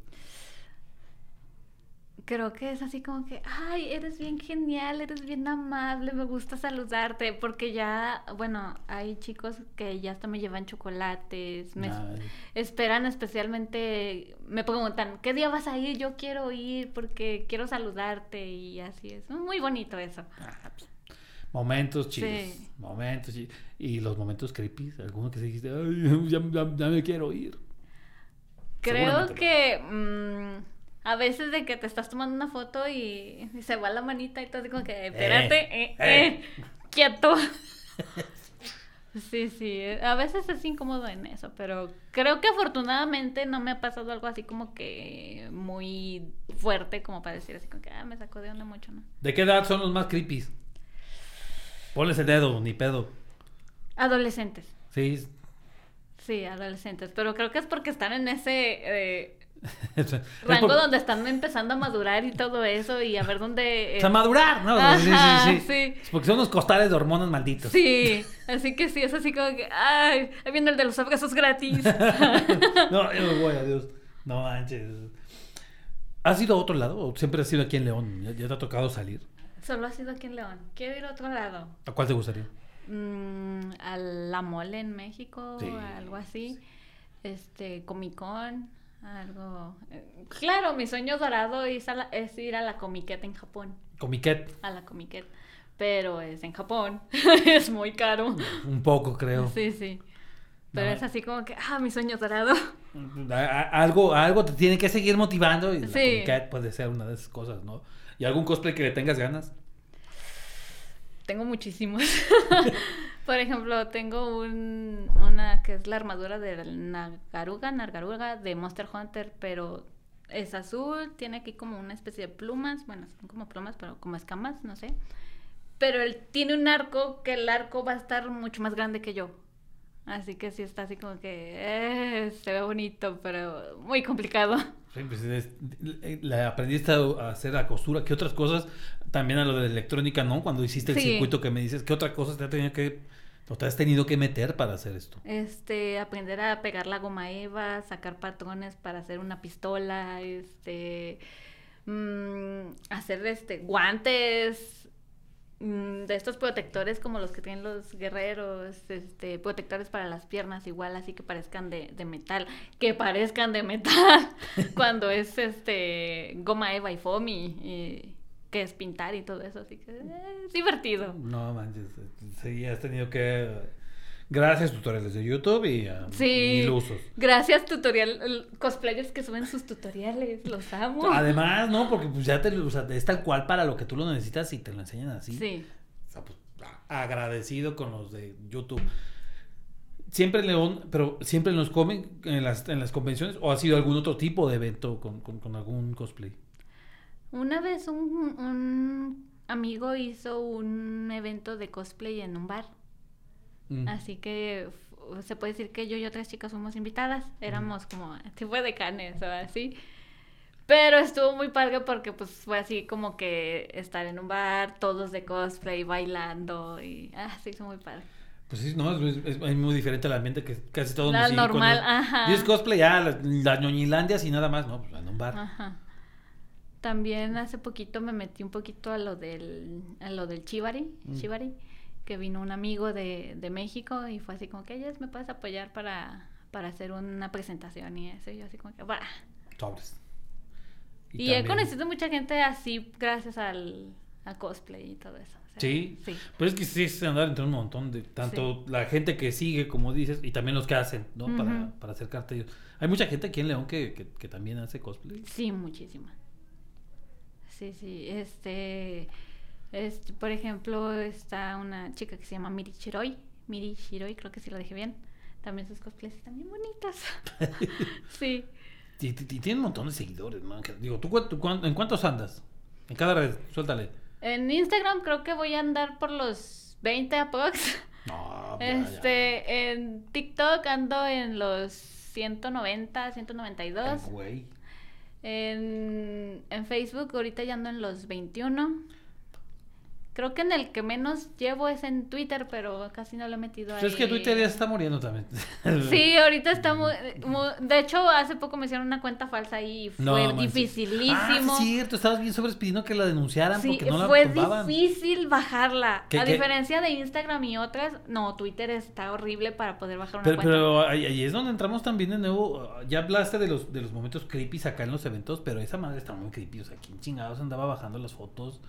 Speaker 2: Creo que es así como que, ay, eres bien genial, eres bien amable, me gusta saludarte, porque ya, bueno, hay chicos que ya hasta me llevan chocolates, me
Speaker 1: Ay.
Speaker 2: esperan especialmente, me preguntan, ¿qué día vas a ir? Yo quiero ir porque quiero saludarte y así es. Muy bonito eso.
Speaker 1: Ah, pues, Momentos chidos.
Speaker 2: Sí.
Speaker 1: Momentos chidos. Y los momentos creepy. Alguno que se dijiste, ay, ya, ya- ya me quiero ir.
Speaker 2: Creo que mm, a veces de que te estás tomando una foto y, y se va la manita y todo así como que, espérate, eh,
Speaker 1: eh.
Speaker 2: eh, quieto. Sí, sí, a veces es incómodo en eso, pero creo que afortunadamente no me ha pasado algo así como que muy fuerte como para decir así como que, ah, me sacó de onda mucho, ¿no?
Speaker 1: ¿De qué edad son los más creepy? Ponles el dedo, ni pedo.
Speaker 2: Adolescentes,
Speaker 1: Sí.
Speaker 2: sí, adolescentes, pero creo que es porque están en ese... eh, rango
Speaker 1: por-
Speaker 2: donde están empezando a madurar y todo eso y a ver dónde...
Speaker 1: O sea, madurar, ¿no?
Speaker 2: Ajá,
Speaker 1: sí, sí, sí.
Speaker 2: sí.
Speaker 1: Porque son unos costales de hormonas malditos.
Speaker 2: Sí, así que sí, es así como que, ay, ahí viene el de los abrazos gratis.
Speaker 1: no, yo voy, adiós. No manches. ¿Has ido a otro lado o siempre has ido aquí en León? ¿Ya, te ha tocado salir?
Speaker 2: Solo ha sido aquí en León. Quiero ir a otro lado.
Speaker 1: ¿A cuál te gustaría?
Speaker 2: Mm, a la mole en México,
Speaker 1: Sí,
Speaker 2: algo así. Este, Comic Con, algo. eh, Claro, mi sueño dorado es, a la- es ir a la Comiquet en Japón.
Speaker 1: Comiquet.
Speaker 2: A la Comiquet. Pero es en Japón. es muy caro.
Speaker 1: Un poco, creo.
Speaker 2: Sí, sí. Pero
Speaker 1: No,
Speaker 2: es así como que, ah, mi sueño dorado.
Speaker 1: Algo, algo te tiene que seguir motivando y la
Speaker 2: Sí.
Speaker 1: Comiquet puede ser una de esas cosas, ¿no? ¿Y algún cosplay que le tengas ganas?
Speaker 2: Tengo muchísimos. Por ejemplo, tengo un, una que es la armadura del Nagaruga, Nargaruga de Monster Hunter, pero es azul, tiene aquí como una especie de plumas, bueno, son como plumas, pero como escamas, no sé. Pero él tiene un arco que el arco va a estar mucho más grande que yo. Así que sí está así como que eh, se ve bonito, pero muy complicado.
Speaker 1: Sí, pues, es- le aprendiste a hacer la costura. ¿Qué otras cosas? También a lo de electrónica, ¿no? Cuando hiciste el
Speaker 2: Sí.
Speaker 1: circuito que me dices, ¿qué otra cosa te, ha tenido que, o te has tenido que meter para hacer esto?
Speaker 2: Este, aprender a pegar la goma eva, sacar patrones para hacer una pistola, este, mm, hacer este, guantes, mm, de estos protectores como los que tienen los guerreros, este, protectores para las piernas igual, así que parezcan de, de metal, que parezcan de metal cuando es este goma eva y foamy que es pintar y todo eso, así que eh, es divertido.
Speaker 1: No manches, sí, has tenido que Gracias tutoriales de YouTube y a
Speaker 2: Sí.
Speaker 1: mil usos.
Speaker 2: Gracias tutorial cosplayers que suben sus tutoriales, los amo.
Speaker 1: Además, no, porque pues ya te, o sea, es tal cual para lo que tú lo necesitas y te lo enseñan así.
Speaker 2: Sí.
Speaker 1: O sea, pues, agradecido con los de YouTube. Siempre León, pero siempre en los comen, en las, en las convenciones, o ha sido algún otro tipo de evento con, con, con algún cosplay.
Speaker 2: Una vez un, un amigo hizo un evento de cosplay en un bar.
Speaker 1: Mm.
Speaker 2: Así que se puede decir que yo y otras chicas fuimos invitadas. Éramos como tipo de canes o así. Pero estuvo muy padre porque pues fue así como que estar en un bar, todos de cosplay, bailando y ah, se hizo muy padre.
Speaker 1: Pues sí, no, es, es- es muy diferente el ambiente que casi todos
Speaker 2: La normal, ajá.
Speaker 1: Dices cosplay, ya, la, la ñoñilandia y nada más, no, pues en un bar.
Speaker 2: Ajá. También hace poquito me metí un poquito a lo del, a lo del Chivari,
Speaker 1: Mm.
Speaker 2: Chivari, que vino un amigo de, de México y fue así como que, ellas me puedes apoyar para, para hacer una presentación y eso, y yo así como que, va.
Speaker 1: Sobres.
Speaker 2: Y, he conocido mucha gente así gracias al, al cosplay y todo eso. o sea,
Speaker 1: Sí.
Speaker 2: Sí.
Speaker 1: Pero es que sí es andar entre un montón de tanto la gente que sigue, como dices, y también los que hacen, ¿no? para, para acercarte a ellos. Hay mucha gente aquí en León que, que, que también hace cosplay.
Speaker 2: Sí, muchísima. Sí, sí. Este, este, por ejemplo, está una chica que se llama Miri Shiroi. Miri Shiroi, creo que sí lo dije bien. También sus cosplays están bien bonitas. sí.
Speaker 1: Y, y- tiene un montón de seguidores. Que- Digo, ¿tú, tú en cuántos andas? En cada red, suéltale.
Speaker 2: En Instagram creo que voy a andar por los 20 aprox.
Speaker 1: No, ya.
Speaker 2: Este, en TikTok ando en los 190, 192.
Speaker 1: Ay, güey.
Speaker 2: En, en Facebook ahorita ya ando en los 21. Creo que en el que menos llevo es en Twitter, pero casi no lo he metido ahí.
Speaker 1: Pues es que Twitter ya está muriendo también.
Speaker 2: Sí, ahorita está muy, De hecho, hace poco me hicieron una cuenta falsa y fue
Speaker 1: No,
Speaker 2: dificilísimo.
Speaker 1: Ah, cierto, estabas bien sobres pidiendo que la denunciaran
Speaker 2: Sí,
Speaker 1: porque no la
Speaker 2: fue
Speaker 1: tumbaban.
Speaker 2: difícil bajarla.
Speaker 1: ¿Qué-
Speaker 2: a
Speaker 1: qué?
Speaker 2: diferencia de Instagram y otras, no, Twitter está horrible para poder bajar una
Speaker 1: Pero,
Speaker 2: cuenta.
Speaker 1: pero ahí, ahí es donde entramos también de nuevo. Ya hablaste de los, de los momentos creepy acá en los eventos, pero esa madre está muy creepy. O sea, ¿quién chingados andaba bajando las fotos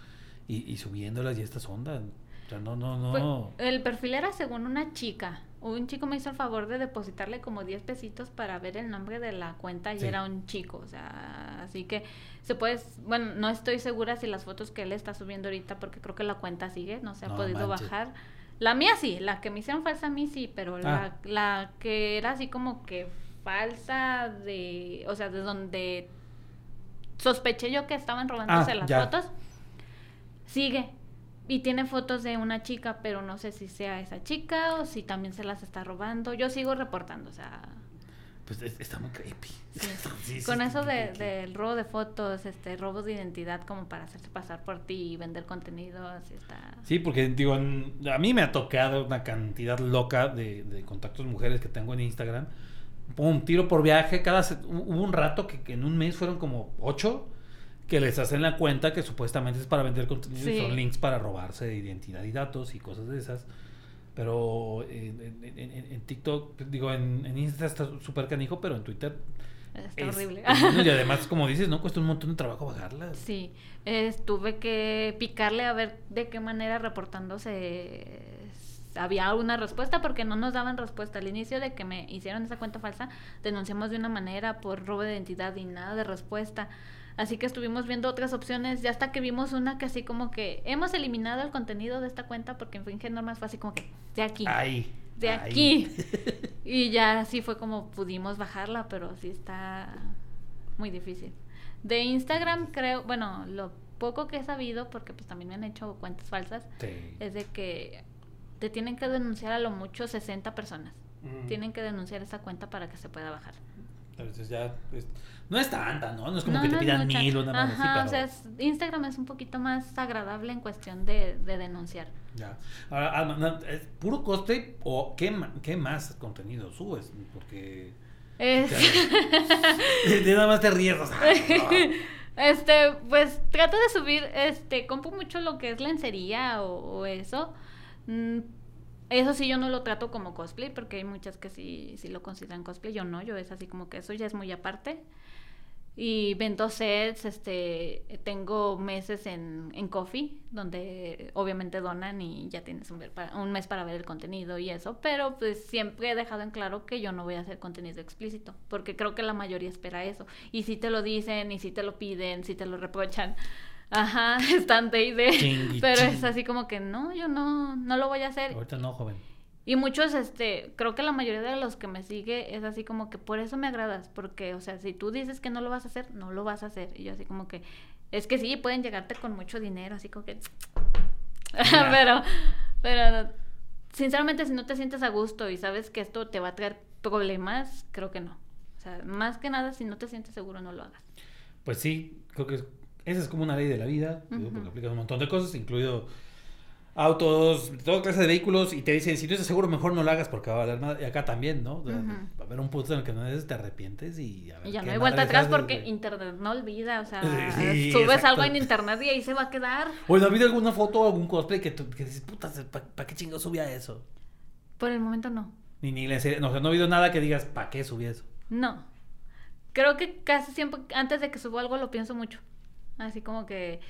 Speaker 1: y, y subiéndolas y estas ondas? O sea, no, no, no.
Speaker 2: Pues, el perfil era según una chica. Un chico me hizo el favor de depositarle como 10 pesitos para ver el nombre de la cuenta y
Speaker 1: Sí.
Speaker 2: era un chico. O sea, así que se puede. Bueno, no estoy segura si las fotos que él está subiendo ahorita, porque creo que la cuenta sigue, no se ha
Speaker 1: No
Speaker 2: podido
Speaker 1: manches.
Speaker 2: bajar. La mía sí, la que me hicieron falsa a mí sí, pero
Speaker 1: Ah.
Speaker 2: la, la que era así como que falsa de. O sea, de donde sospeché yo que estaban robándose
Speaker 1: Ah,
Speaker 2: las
Speaker 1: ya.
Speaker 2: fotos, sigue. Y tiene fotos de una chica, pero no sé si sea esa chica o si también se las está robando. Yo sigo reportando, o sea,
Speaker 1: Pues es- está muy creepy.
Speaker 2: sí.
Speaker 1: Sí, sí,
Speaker 2: con eso
Speaker 1: sí,
Speaker 2: de, del robo de fotos, este, robos de identidad como para hacerse pasar por ti y vender contenido, así está.
Speaker 1: Sí, porque digo, a mí me ha tocado una cantidad loca de, de contactos mujeres que tengo en Instagram. Pum, tiro por viaje. Cada hubo un rato que, que en un mes fueron como ocho que les hacen la cuenta que supuestamente es para vender contenido y son links para robarse identidad y datos y cosas de esas. Pero en, en- en- en TikTok, digo, en, en Insta está súper canijo, pero en Twitter
Speaker 2: Está
Speaker 1: es-
Speaker 2: horrible.
Speaker 1: y además, como dices, ¿no? Cuesta un montón de trabajo bajarlas.
Speaker 2: Sí, tuve que picarle a ver de qué manera reportándose había alguna respuesta porque no nos daban respuesta. Al inicio de que me hicieron esa cuenta falsa, denunciamos de una manera por robo de identidad y nada de respuesta. Así que estuvimos viendo otras opciones y hasta que vimos una que así como que hemos eliminado el contenido de esta cuenta porque infringe normas, fue así como que de aquí,
Speaker 1: Ahí.
Speaker 2: de aquí. y ya así fue como pudimos bajarla, pero sí está muy difícil. De Instagram creo, bueno, lo poco que he sabido, porque pues también me han hecho cuentas falsas,
Speaker 1: Sí.
Speaker 2: es de que te tienen que denunciar a lo mucho 60 personas.
Speaker 1: Mm.
Speaker 2: Tienen que denunciar esa cuenta para que se pueda bajar.
Speaker 1: Entonces ya, pues, no es tanta, ¿no? No es como
Speaker 2: No,
Speaker 1: que te
Speaker 2: no
Speaker 1: pidan mil o nada más así,
Speaker 2: Ajá,
Speaker 1: pero
Speaker 2: o sea, es- Instagram es un poquito más agradable en cuestión de, de denunciar.
Speaker 1: ya. Ahora, Alma, no, ¿es puro cosplay o qué, qué más contenido subes? Porque
Speaker 2: Es-
Speaker 1: nada más te ríes. o sea,
Speaker 2: Este, pues trato de subir, este, compro mucho lo que es lencería o, o eso. Mm, eso sí, yo no lo trato como cosplay porque hay muchas que sí, sí lo consideran cosplay. Yo no, yo es así como que eso ya es muy aparte. Y vendo sets, este, tengo meses en, en Coffee, donde obviamente donan y ya tienes un, un mes para ver el contenido y eso, pero pues siempre he dejado en claro que yo no voy a hacer contenido explícito, porque creo que la mayoría espera eso. Y si te lo dicen, y si te lo piden, si te lo reprochan, ajá, están de y de, pero es así como que no, yo no, no lo voy a hacer.
Speaker 1: Ahorita no, joven.
Speaker 2: Y muchos, este, creo que la mayoría de los que me sigue es así como que por eso me agradas, porque, o sea, si tú dices que no lo vas a hacer, no lo vas a hacer. Y yo así como que, es que sí, pueden llegarte con mucho dinero, así como que... Pero, pero, sinceramente, si no te sientes a gusto y sabes que esto te va a traer problemas, creo que no. O sea, más que nada, si no te sientes seguro, no lo hagas.
Speaker 1: Pues sí, creo que es- esa es como una ley de la vida, porque aplica un montón de cosas, incluido autos, toda clase de vehículos, y te dicen, si no estás seguro, mejor no lo hagas porque va a valer nada. Y acá también, ¿no? O sea. Va a haber un punto en el que no te arrepientes y a ver
Speaker 2: Y ya no hay vuelta atrás
Speaker 1: haces,
Speaker 2: porque
Speaker 1: güey.
Speaker 2: internet no olvida, o sea,
Speaker 1: Sí,
Speaker 2: subes
Speaker 1: exacto.
Speaker 2: algo en internet y ahí se va a quedar.
Speaker 1: Oye, ¿ha habido alguna foto o algún cosplay que, tú, que dices, puta, ¿para qué chingo subía eso?
Speaker 2: Por el momento no.
Speaker 1: Ni, ni le sé- no, o sea, no ha habido nada que digas, ¿para qué subí eso?
Speaker 2: No. Creo que casi siempre, antes de que subo algo, lo pienso mucho. Así como que,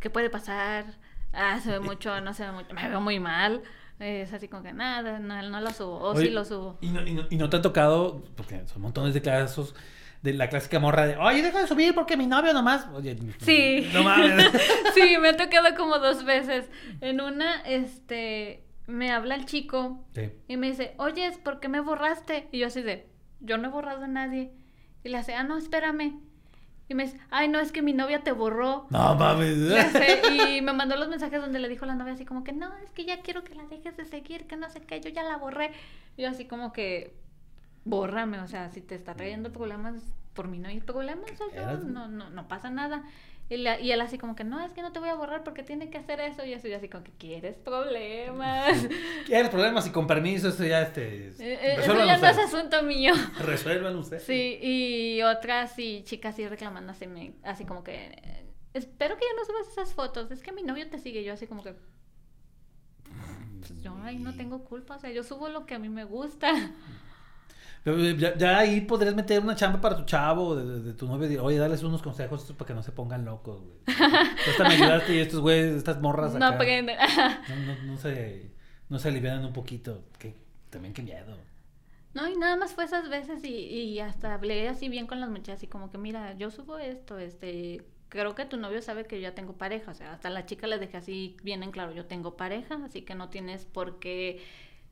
Speaker 2: ¿qué puede pasar? Ah, se ve mucho, no se ve mucho, me veo muy mal. Es así como que nada, no, no lo subo. O
Speaker 1: Oye,
Speaker 2: sí lo subo.
Speaker 1: Y no, y, no, y no te han tocado, porque son montones de casos, de la clásica morra de, oye, deja de subir porque mi novio nomás. Oye,
Speaker 2: Sí.
Speaker 1: no mames.
Speaker 2: sí, me ha tocado como dos veces. En una, este, me habla el chico
Speaker 1: Sí.
Speaker 2: y me dice, oye, ¿por qué me borraste? Y yo así de, yo no he borrado a nadie. Y le hace, ah, no, espérame. Y me dice, ay, no, es que mi novia te borró.
Speaker 1: No mames.
Speaker 2: Y me mandó los mensajes donde le dijo a la novia así como que no, es que ya quiero que la dejes de seguir, que no sé qué, yo ya la borré. Y yo así como que, bórrame, o sea, si te está trayendo problemas, por mí no hay problemas, o sea, no, no, no pasa nada. Y, la- y él así como que, no, es que no te voy a borrar porque tiene que hacer eso. Y yo soy así como que, ¿quieres problemas?
Speaker 1: ¿Quieres problemas y con permiso? Eso ya este.
Speaker 2: Eh, eh, Eso ya no es asunto mío.
Speaker 1: Resuelvan ustedes.
Speaker 2: Sí, y otras sí, chicas sí reclamando así, me- así como que, eh, espero que ya no subas esas fotos, es que mi novio te sigue, yo así como que, pues yo ay, no tengo culpa, o sea, yo subo lo que a mí me gusta.
Speaker 1: Eh, Ya, ya ahí podrías meter una chamba para tu chavo, de, de- tu novio, y decir, oye, darles unos consejos estos para que no se pongan locos, güey. Hasta me ayudaste y estos güeyes, estas morras
Speaker 2: No
Speaker 1: no, no, no se, no se alivianan un poquito. Que, también qué miedo.
Speaker 2: No, y nada más fue esas veces y, y hasta hablé así bien con las muchachas, así como que, mira, yo subo esto, este, creo que tu novio sabe que yo ya tengo pareja, o sea, hasta la chica les dejé así bien en claro, yo tengo pareja, así que no tienes por qué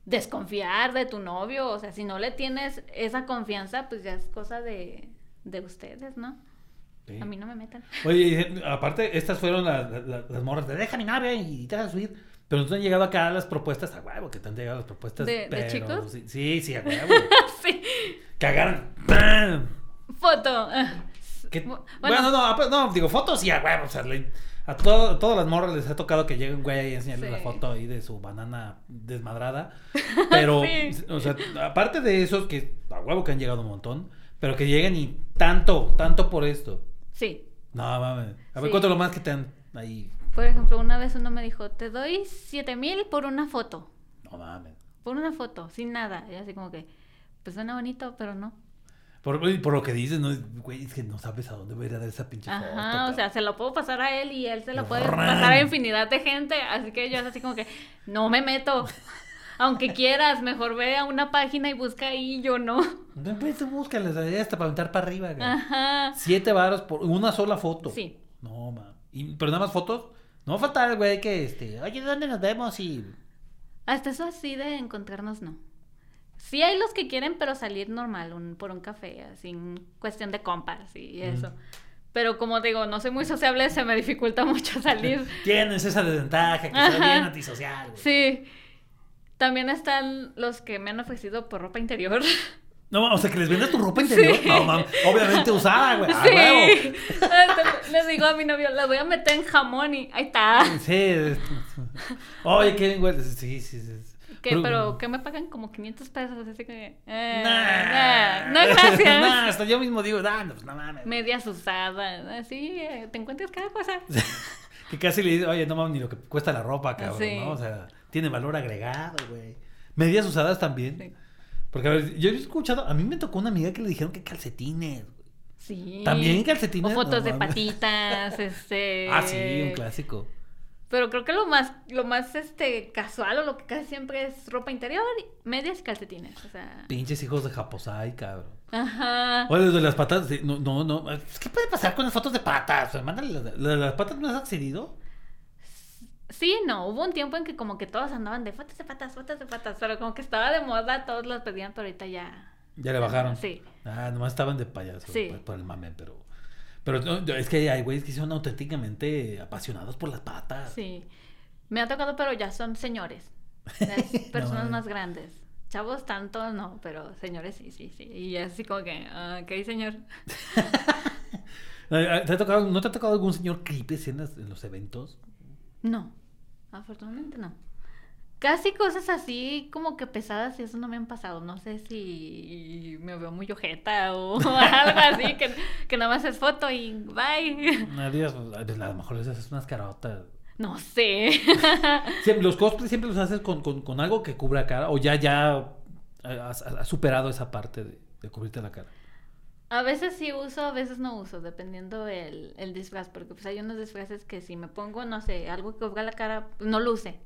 Speaker 2: desconfiar de tu novio, o sea, si no le tienes esa confianza, pues ya es cosa de, de ustedes, ¿no?
Speaker 1: Sí.
Speaker 2: A mí no me metan.
Speaker 1: Oye, y, eh, aparte, estas fueron la- la- la- las morras de deja mi novia y te vas a subir. Pero no te han llegado acá las propuestas a huevo, que te han llegado las propuestas.
Speaker 2: ¿De- de
Speaker 1: pero
Speaker 2: chicos?
Speaker 1: Sí, sí, sí, a huevo.
Speaker 2: sí,
Speaker 1: que agarran. ¡pam!
Speaker 2: foto.
Speaker 1: Que-
Speaker 2: Bu-
Speaker 1: bueno, no, apa- no, digo, fotos sí, a huevo. O sea, le- a todo- todas las morras les ha tocado que llegue un güey y enseñarles
Speaker 2: Sí.
Speaker 1: la foto ahí de su banana desmadrada. Pero,
Speaker 2: Sí.
Speaker 1: o sea, aparte de esos que a huevo que han llegado un montón, pero que lleguen y tanto, tanto por esto.
Speaker 2: Sí.
Speaker 1: No mames. A ver,
Speaker 2: Sí.
Speaker 1: ¿cuánto lo más que te han ahí?
Speaker 2: Por ejemplo, una vez uno me dijo, te doy siete mil por una foto.
Speaker 1: No mames.
Speaker 2: Por una foto, sin nada. Y así como que, pues suena bonito, pero no.
Speaker 1: Por, por lo que dices, no, güey, es que no sabes a dónde voy a ir a dar esa pinche foto.
Speaker 2: Ajá, o sea, se lo puedo pasar a él y él se lo puede pasar a infinidad de gente. Así que yo es así como que, no me meto. Aunque quieras, mejor ve a una página y busca ahí, yo no.
Speaker 1: No, pues búscales hasta para aventar para arriba, güey.
Speaker 2: Ajá.
Speaker 1: Siete varos por una sola foto.
Speaker 2: Sí.
Speaker 1: No, ma. Y, pero nada más fotos. No va a faltar güey que, este, oye, ¿dónde nos vemos? Y...
Speaker 2: Hasta eso así de encontrarnos, no. Sí hay los que quieren, pero salir normal, un, por un café, sin cuestión de compas y eso.
Speaker 1: Mm.
Speaker 2: Pero como digo, no soy muy sociable, se me dificulta mucho salir.
Speaker 1: Tienes esa desventaja, que soy bien antisocial, güey.
Speaker 2: Sí. También están los que me han ofrecido por ropa interior.
Speaker 1: No, o sea, que les vendas tu ropa interior.
Speaker 2: Sí.
Speaker 1: No, mames. Obviamente usada, güey. A
Speaker 2: Sí.
Speaker 1: huevo.
Speaker 2: Entonces, Le digo a mi novio, la voy a meter en jamón y ahí está.
Speaker 1: Sí. Oye, Kevin, güey. Sí, sí, sí.
Speaker 2: ¿Qué,
Speaker 1: Pero-
Speaker 2: pero, ¿qué me pagan? Como 500 pesos, así que... eh,
Speaker 1: Nah.
Speaker 2: nah, no, gracias.
Speaker 1: Nah, hasta yo mismo digo, nah, no, pues, no mames.
Speaker 2: Medias usadas, así, eh, te encuentras cada cosa.
Speaker 1: Que casi le dice, oye, no mames ni lo que cuesta la ropa, cabrón,
Speaker 2: Sí.
Speaker 1: ¿no? O sea, tiene valor agregado, güey. Medias usadas también.
Speaker 2: Sí.
Speaker 1: Porque, a ver, yo he escuchado, a mí me tocó una amiga que le dijeron que calcetines. güey.
Speaker 2: Sí.
Speaker 1: ¿También calcetines?
Speaker 2: O fotos
Speaker 1: No
Speaker 2: de patitas, este...
Speaker 1: Ah, sí, un clásico.
Speaker 2: Pero creo que lo más, lo más este casual o lo que casi siempre es ropa interior, medias y calcetines. O sea.
Speaker 1: Pinches hijos de Japosai, cabrón.
Speaker 2: Ajá.
Speaker 1: Los de las patas, no, no, no. Que puede pasar con las fotos de patas. O mándale las las patas, ¿no has accedido?
Speaker 2: Sí, no, hubo un tiempo en que como que todos andaban de fotos de patas, fotos de patas, pero como que estaba de moda, todos las pedían, pero ahorita ya.
Speaker 1: Ya le bajaron.
Speaker 2: Sí.
Speaker 1: Ah, nomás estaban de payaso.
Speaker 2: Sí.
Speaker 1: Por, por el mame, pero. Pero no, es que hay güeyes que son auténticamente apasionados por las patas.
Speaker 2: Sí. Me ha tocado, pero ya son señores. Las personas más grandes. Chavos tanto no, pero señores sí, sí, sí. Y así como que, ah, ok, señor.
Speaker 1: ¿Te ha tocado, ¿No te ha tocado algún señor creepy así en, las- en los eventos?
Speaker 2: No, afortunadamente no. Casi cosas así como que pesadas y eso no me han pasado. No sé si me veo muy ojeta o algo así, que, que nada más es foto y bye.
Speaker 1: Adiós, pues, a lo mejor esas es unas carotas.
Speaker 2: No sé.
Speaker 1: Siempre- los cosplays siempre los haces con, con, con algo que cubra cara o ya ya has, has superado esa parte de, de cubrirte la cara.
Speaker 2: A veces sí uso, a veces no uso, dependiendo el, el disfraz, porque pues hay unos disfraces que si me pongo, no sé, algo que cubra la cara, no luce.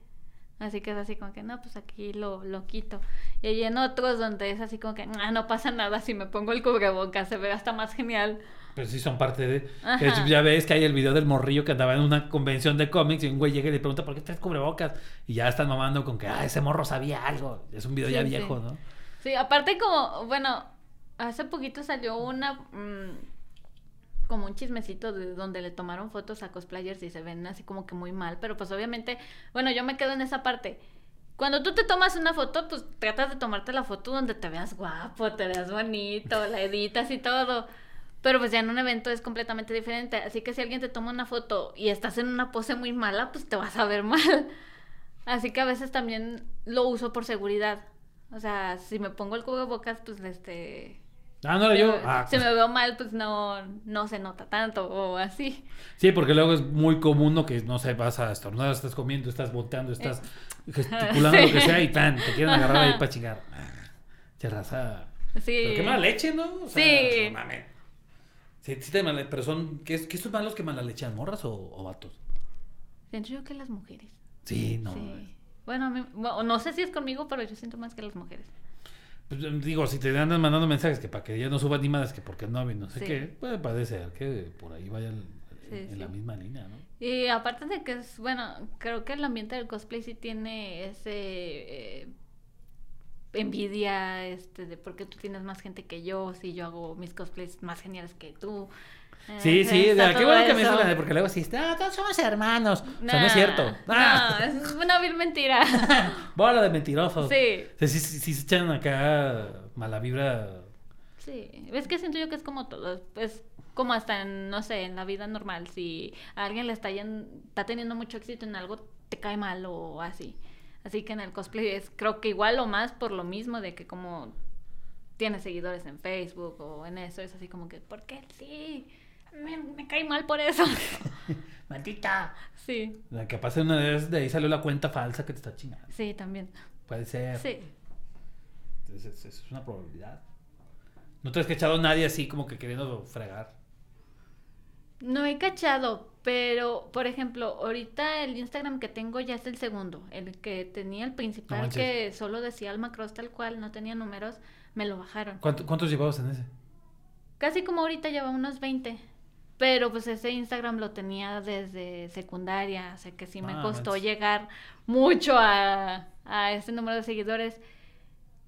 Speaker 2: Así que es así como que, no, pues aquí lo, lo quito. Y hay en otros donde es así como que, ah, no pasa nada si me pongo el cubrebocas, se ve hasta más genial.
Speaker 1: Pero sí son parte de... Ya ves que hay el video del morrillo que andaba en una convención de cómics y un güey llega y le pregunta ¿por qué traes cubrebocas? Y ya están mamando con que, ah, ese morro sabía algo. Es un video ya viejo,
Speaker 2: sí.
Speaker 1: ¿no?
Speaker 2: Sí, aparte como, bueno, hace poquito salió una, mm, como un chismecito de donde le tomaron fotos a cosplayers y se ven así como que muy mal, pero pues obviamente, bueno, yo me quedo en esa parte. Cuando tú te tomas una foto, pues tratas de tomarte la foto donde te veas guapo, te veas bonito, la editas y todo. Pero pues ya en un evento es completamente diferente. Así que si alguien te toma una foto y estás en una pose muy mala, pues te vas a ver mal. Así que a veces también lo uso por seguridad. O sea, si me pongo el cubrebocas, pues este...
Speaker 1: Ah, no era yo. Ah,
Speaker 2: Si me veo mal, pues no, no se nota tanto o así.
Speaker 1: Sí, porque luego es muy común ¿no? que, no sé, vas a estornudar, estás comiendo, estás volteando, estás gesticulando,
Speaker 2: Eh. Sí.
Speaker 1: lo que sea, y tan, te quieren agarrar ahí para chingar. Ah, Che raza.
Speaker 2: Sí.
Speaker 1: Pero qué mala leche, ¿no? O sea,
Speaker 2: Sí.
Speaker 1: no mames. Sí, sí te mala- pero son, ¿qué, qué son malos que mala lechean, morras o, o vatos?
Speaker 2: Siento yo que las mujeres.
Speaker 1: Sí, no.
Speaker 2: Sí. Bueno, a mí- bueno, no sé si es conmigo, pero yo siento más que las mujeres.
Speaker 1: Pues, digo, si te andan mandando mensajes que para que ya no suban ni más que porque no, no sé
Speaker 2: Sí.
Speaker 1: qué, puede parecer que por ahí vayan
Speaker 2: Sí,
Speaker 1: en
Speaker 2: sí.
Speaker 1: la misma línea, ¿no?
Speaker 2: Y aparte de que es, bueno, creo que el ambiente del cosplay sí tiene ese eh, envidia, este, de por qué tú tienes más gente que yo, si yo hago mis cosplays más geniales que tú.
Speaker 1: Sí,
Speaker 2: Eh,
Speaker 1: sí,
Speaker 2: está
Speaker 1: de- qué
Speaker 2: todo
Speaker 1: bueno que me la de porque luego sí, ah, todos somos hermanos. o sea, no es
Speaker 2: Nah,
Speaker 1: cierto. Ah,
Speaker 2: No, es una vil mentira.
Speaker 1: bola de mentirosos.
Speaker 2: sí,
Speaker 1: O sea, sí, sí, sí se echan acá mala vibra.
Speaker 2: sí. Es que siento yo que es como todo. Es como hasta en, no sé, en la vida normal. Si a alguien le está, yen- está teniendo mucho éxito en algo, te cae mal o así. Así que en el cosplay es creo que igual o más por lo mismo de que como tiene seguidores en Facebook o en eso, es así como que, ¿por qué? Sí, me, me cae mal por eso.
Speaker 1: Maldita.
Speaker 2: sí,
Speaker 1: La que pasa una vez de ahí salió la cuenta falsa que te está chingando.
Speaker 2: sí, también.
Speaker 1: Puede ser.
Speaker 2: Sí.
Speaker 1: Es, es- es una probabilidad. No te has cachado nadie así como que queriendo fregar.
Speaker 2: No he cachado, pero por ejemplo, ahorita el Instagram que tengo ya es el segundo. El que tenía el
Speaker 1: No
Speaker 2: principal
Speaker 1: manches.
Speaker 2: que solo decía Alma Cross tal cual, no tenía números, me lo bajaron.
Speaker 1: ¿Cuánto- ¿Cuántos llevabas en ese?
Speaker 2: Casi como ahorita lleva unos 20. Pero pues ese Instagram lo tenía desde secundaria, o sea que sí me
Speaker 1: Ah,
Speaker 2: costó llegar mucho a, a ese número de seguidores.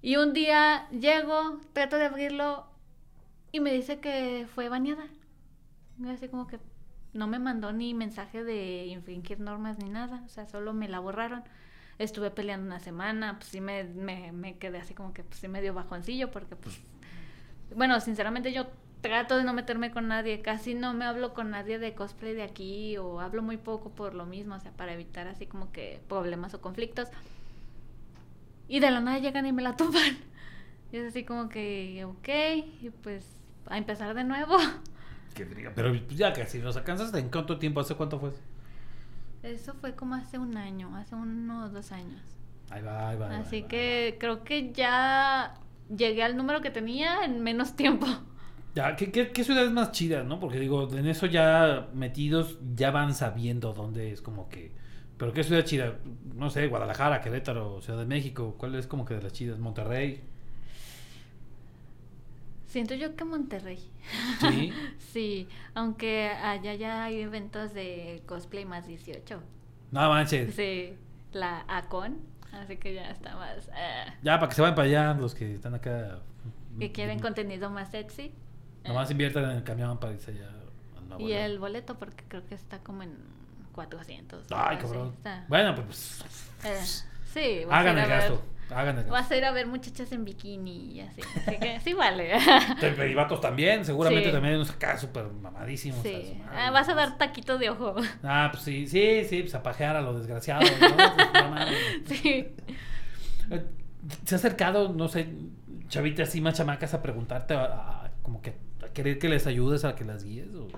Speaker 2: Y un día llego, trato de abrirlo y me dice que fue baneada. Y así como que no me mandó ni mensaje de infringir normas ni nada, o sea, solo me la borraron. Estuve peleando una semana, pues sí me, me, me quedé así como que pues sí medio bajoncillo porque pues bueno, sinceramente yo trato de no meterme con nadie, casi no me hablo con nadie de cosplay de aquí o hablo muy poco por lo mismo, o sea, para evitar así como que problemas o conflictos. Y de la nada llegan y me la tumban. Y es así como que, ok, y pues a empezar de nuevo.
Speaker 1: Qué frío. Pero pues, ya casi nos alcanzaste. ¿En cuánto tiempo? ¿Hace cuánto fue?
Speaker 2: Eso fue como hace un año, hace unos dos años.
Speaker 1: Ahí va, ahí va. ahí va,
Speaker 2: Así
Speaker 1: ahí
Speaker 2: que
Speaker 1: ahí va.
Speaker 2: creo que ya llegué al número que tenía en menos tiempo.
Speaker 1: Ya, ¿qué, qué, qué ciudad es más chida, no? Porque digo, en eso ya metidos ya van sabiendo dónde es como que... Pero ¿qué ciudad chida? No sé, Guadalajara, Querétaro, Ciudad de México. ¿Cuál es como que de las chidas? Monterrey.
Speaker 2: Siento yo que Monterrey.
Speaker 1: Sí.
Speaker 2: Sí, aunque allá ya hay eventos de cosplay más 18.
Speaker 1: No manches.
Speaker 2: Sí, la ACON, así que ya está más... eh,
Speaker 1: Ya, para que se vayan para allá los que están acá.
Speaker 2: que quieren contenido más sexy.
Speaker 1: Nomás
Speaker 2: Eh,
Speaker 1: inviertan en el camión para irse allá.
Speaker 2: y el boleto porque creo que está como en 400.
Speaker 1: Ay, cabrón. Bueno, pues...
Speaker 2: Eh, sí, vas a
Speaker 1: Hagan
Speaker 2: ir a
Speaker 1: el gasto. Hagan el gasto.
Speaker 2: Vas a ir a ver muchachas en bikini y así. Así que sí vale.
Speaker 1: Y vatos también, seguramente
Speaker 2: Sí.
Speaker 1: también unos acá súper mamadísimos.
Speaker 2: Sí.
Speaker 1: madre,
Speaker 2: Ah, vas a dar taquito de ojo.
Speaker 1: Ah, pues sí, sí, sí, pues a pajear a lo desgraciado. ¿no? Pues.
Speaker 2: Sí.
Speaker 1: Eh, ¿Se ha acercado, no sé, chavitas así más chamacas a preguntarte, a, a- como que querer que les ayudes, a que las guíes? O...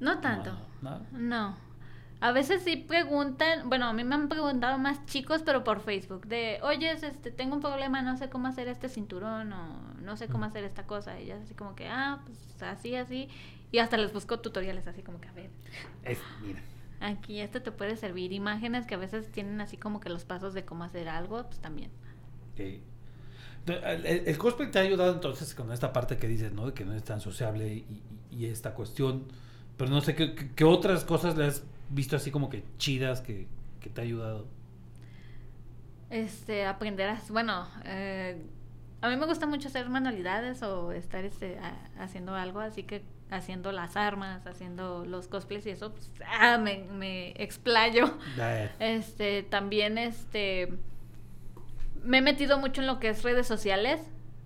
Speaker 2: No tanto.
Speaker 1: No, no.
Speaker 2: No. A veces sí preguntan, bueno, a mí me han preguntado más chicos, pero por Facebook, de, oye, este, tengo un problema, no sé cómo hacer este cinturón o no sé cómo hacer esta cosa. Y ya así como que, ah, pues así, así. Y hasta les busco tutoriales así como que, a ver,
Speaker 1: Es, mira.
Speaker 2: aquí esto te puede servir. Imágenes que a veces tienen así como que los pasos de cómo hacer algo, pues también.
Speaker 1: ok. El, cosplay te ha ayudado entonces con esta parte que dices, ¿no? De que no es tan sociable y, y- y esta cuestión. Pero no sé, ¿qué, otras cosas le has visto así como que chidas que, que te ha ayudado?
Speaker 2: Este, aprender a, bueno, eh, a mí me gusta mucho hacer manualidades o estar este, a- haciendo algo, así que haciendo las armas, haciendo los cosplays y eso, pues, ah, me, me explayo. Este, también este, me he metido mucho en lo que es redes sociales,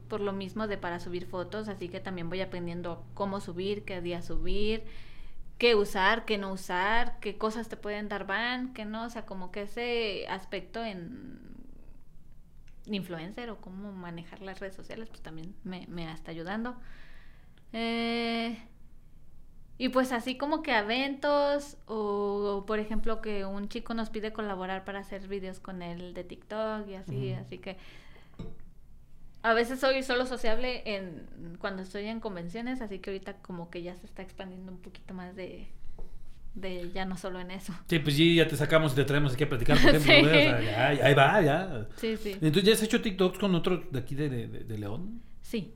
Speaker 2: por lo mismo de para subir fotos, así que también voy aprendiendo cómo subir, qué día subir, qué usar, qué no usar, qué cosas te pueden dar ban, qué no, o sea, como que ese aspecto en influencer o cómo manejar las redes sociales, pues también me, me está ayudando. Eh, y pues así como que eventos o, por ejemplo que un chico nos pide colaborar para hacer videos con él de TikTok y así, así que a veces soy solo sociable en cuando estoy en convenciones, así que ahorita como que ya se está expandiendo un poquito más de, de ya no solo en eso.
Speaker 1: Sí, pues sí, ya te sacamos y te traemos aquí a platicar, por ejemplo.
Speaker 2: Sí.
Speaker 1: güey, o sea, ya, ya, ahí va, ya.
Speaker 2: Sí, sí.
Speaker 1: Entonces, ¿ya has hecho TikToks con otros de aquí de, de- de León?
Speaker 2: Sí.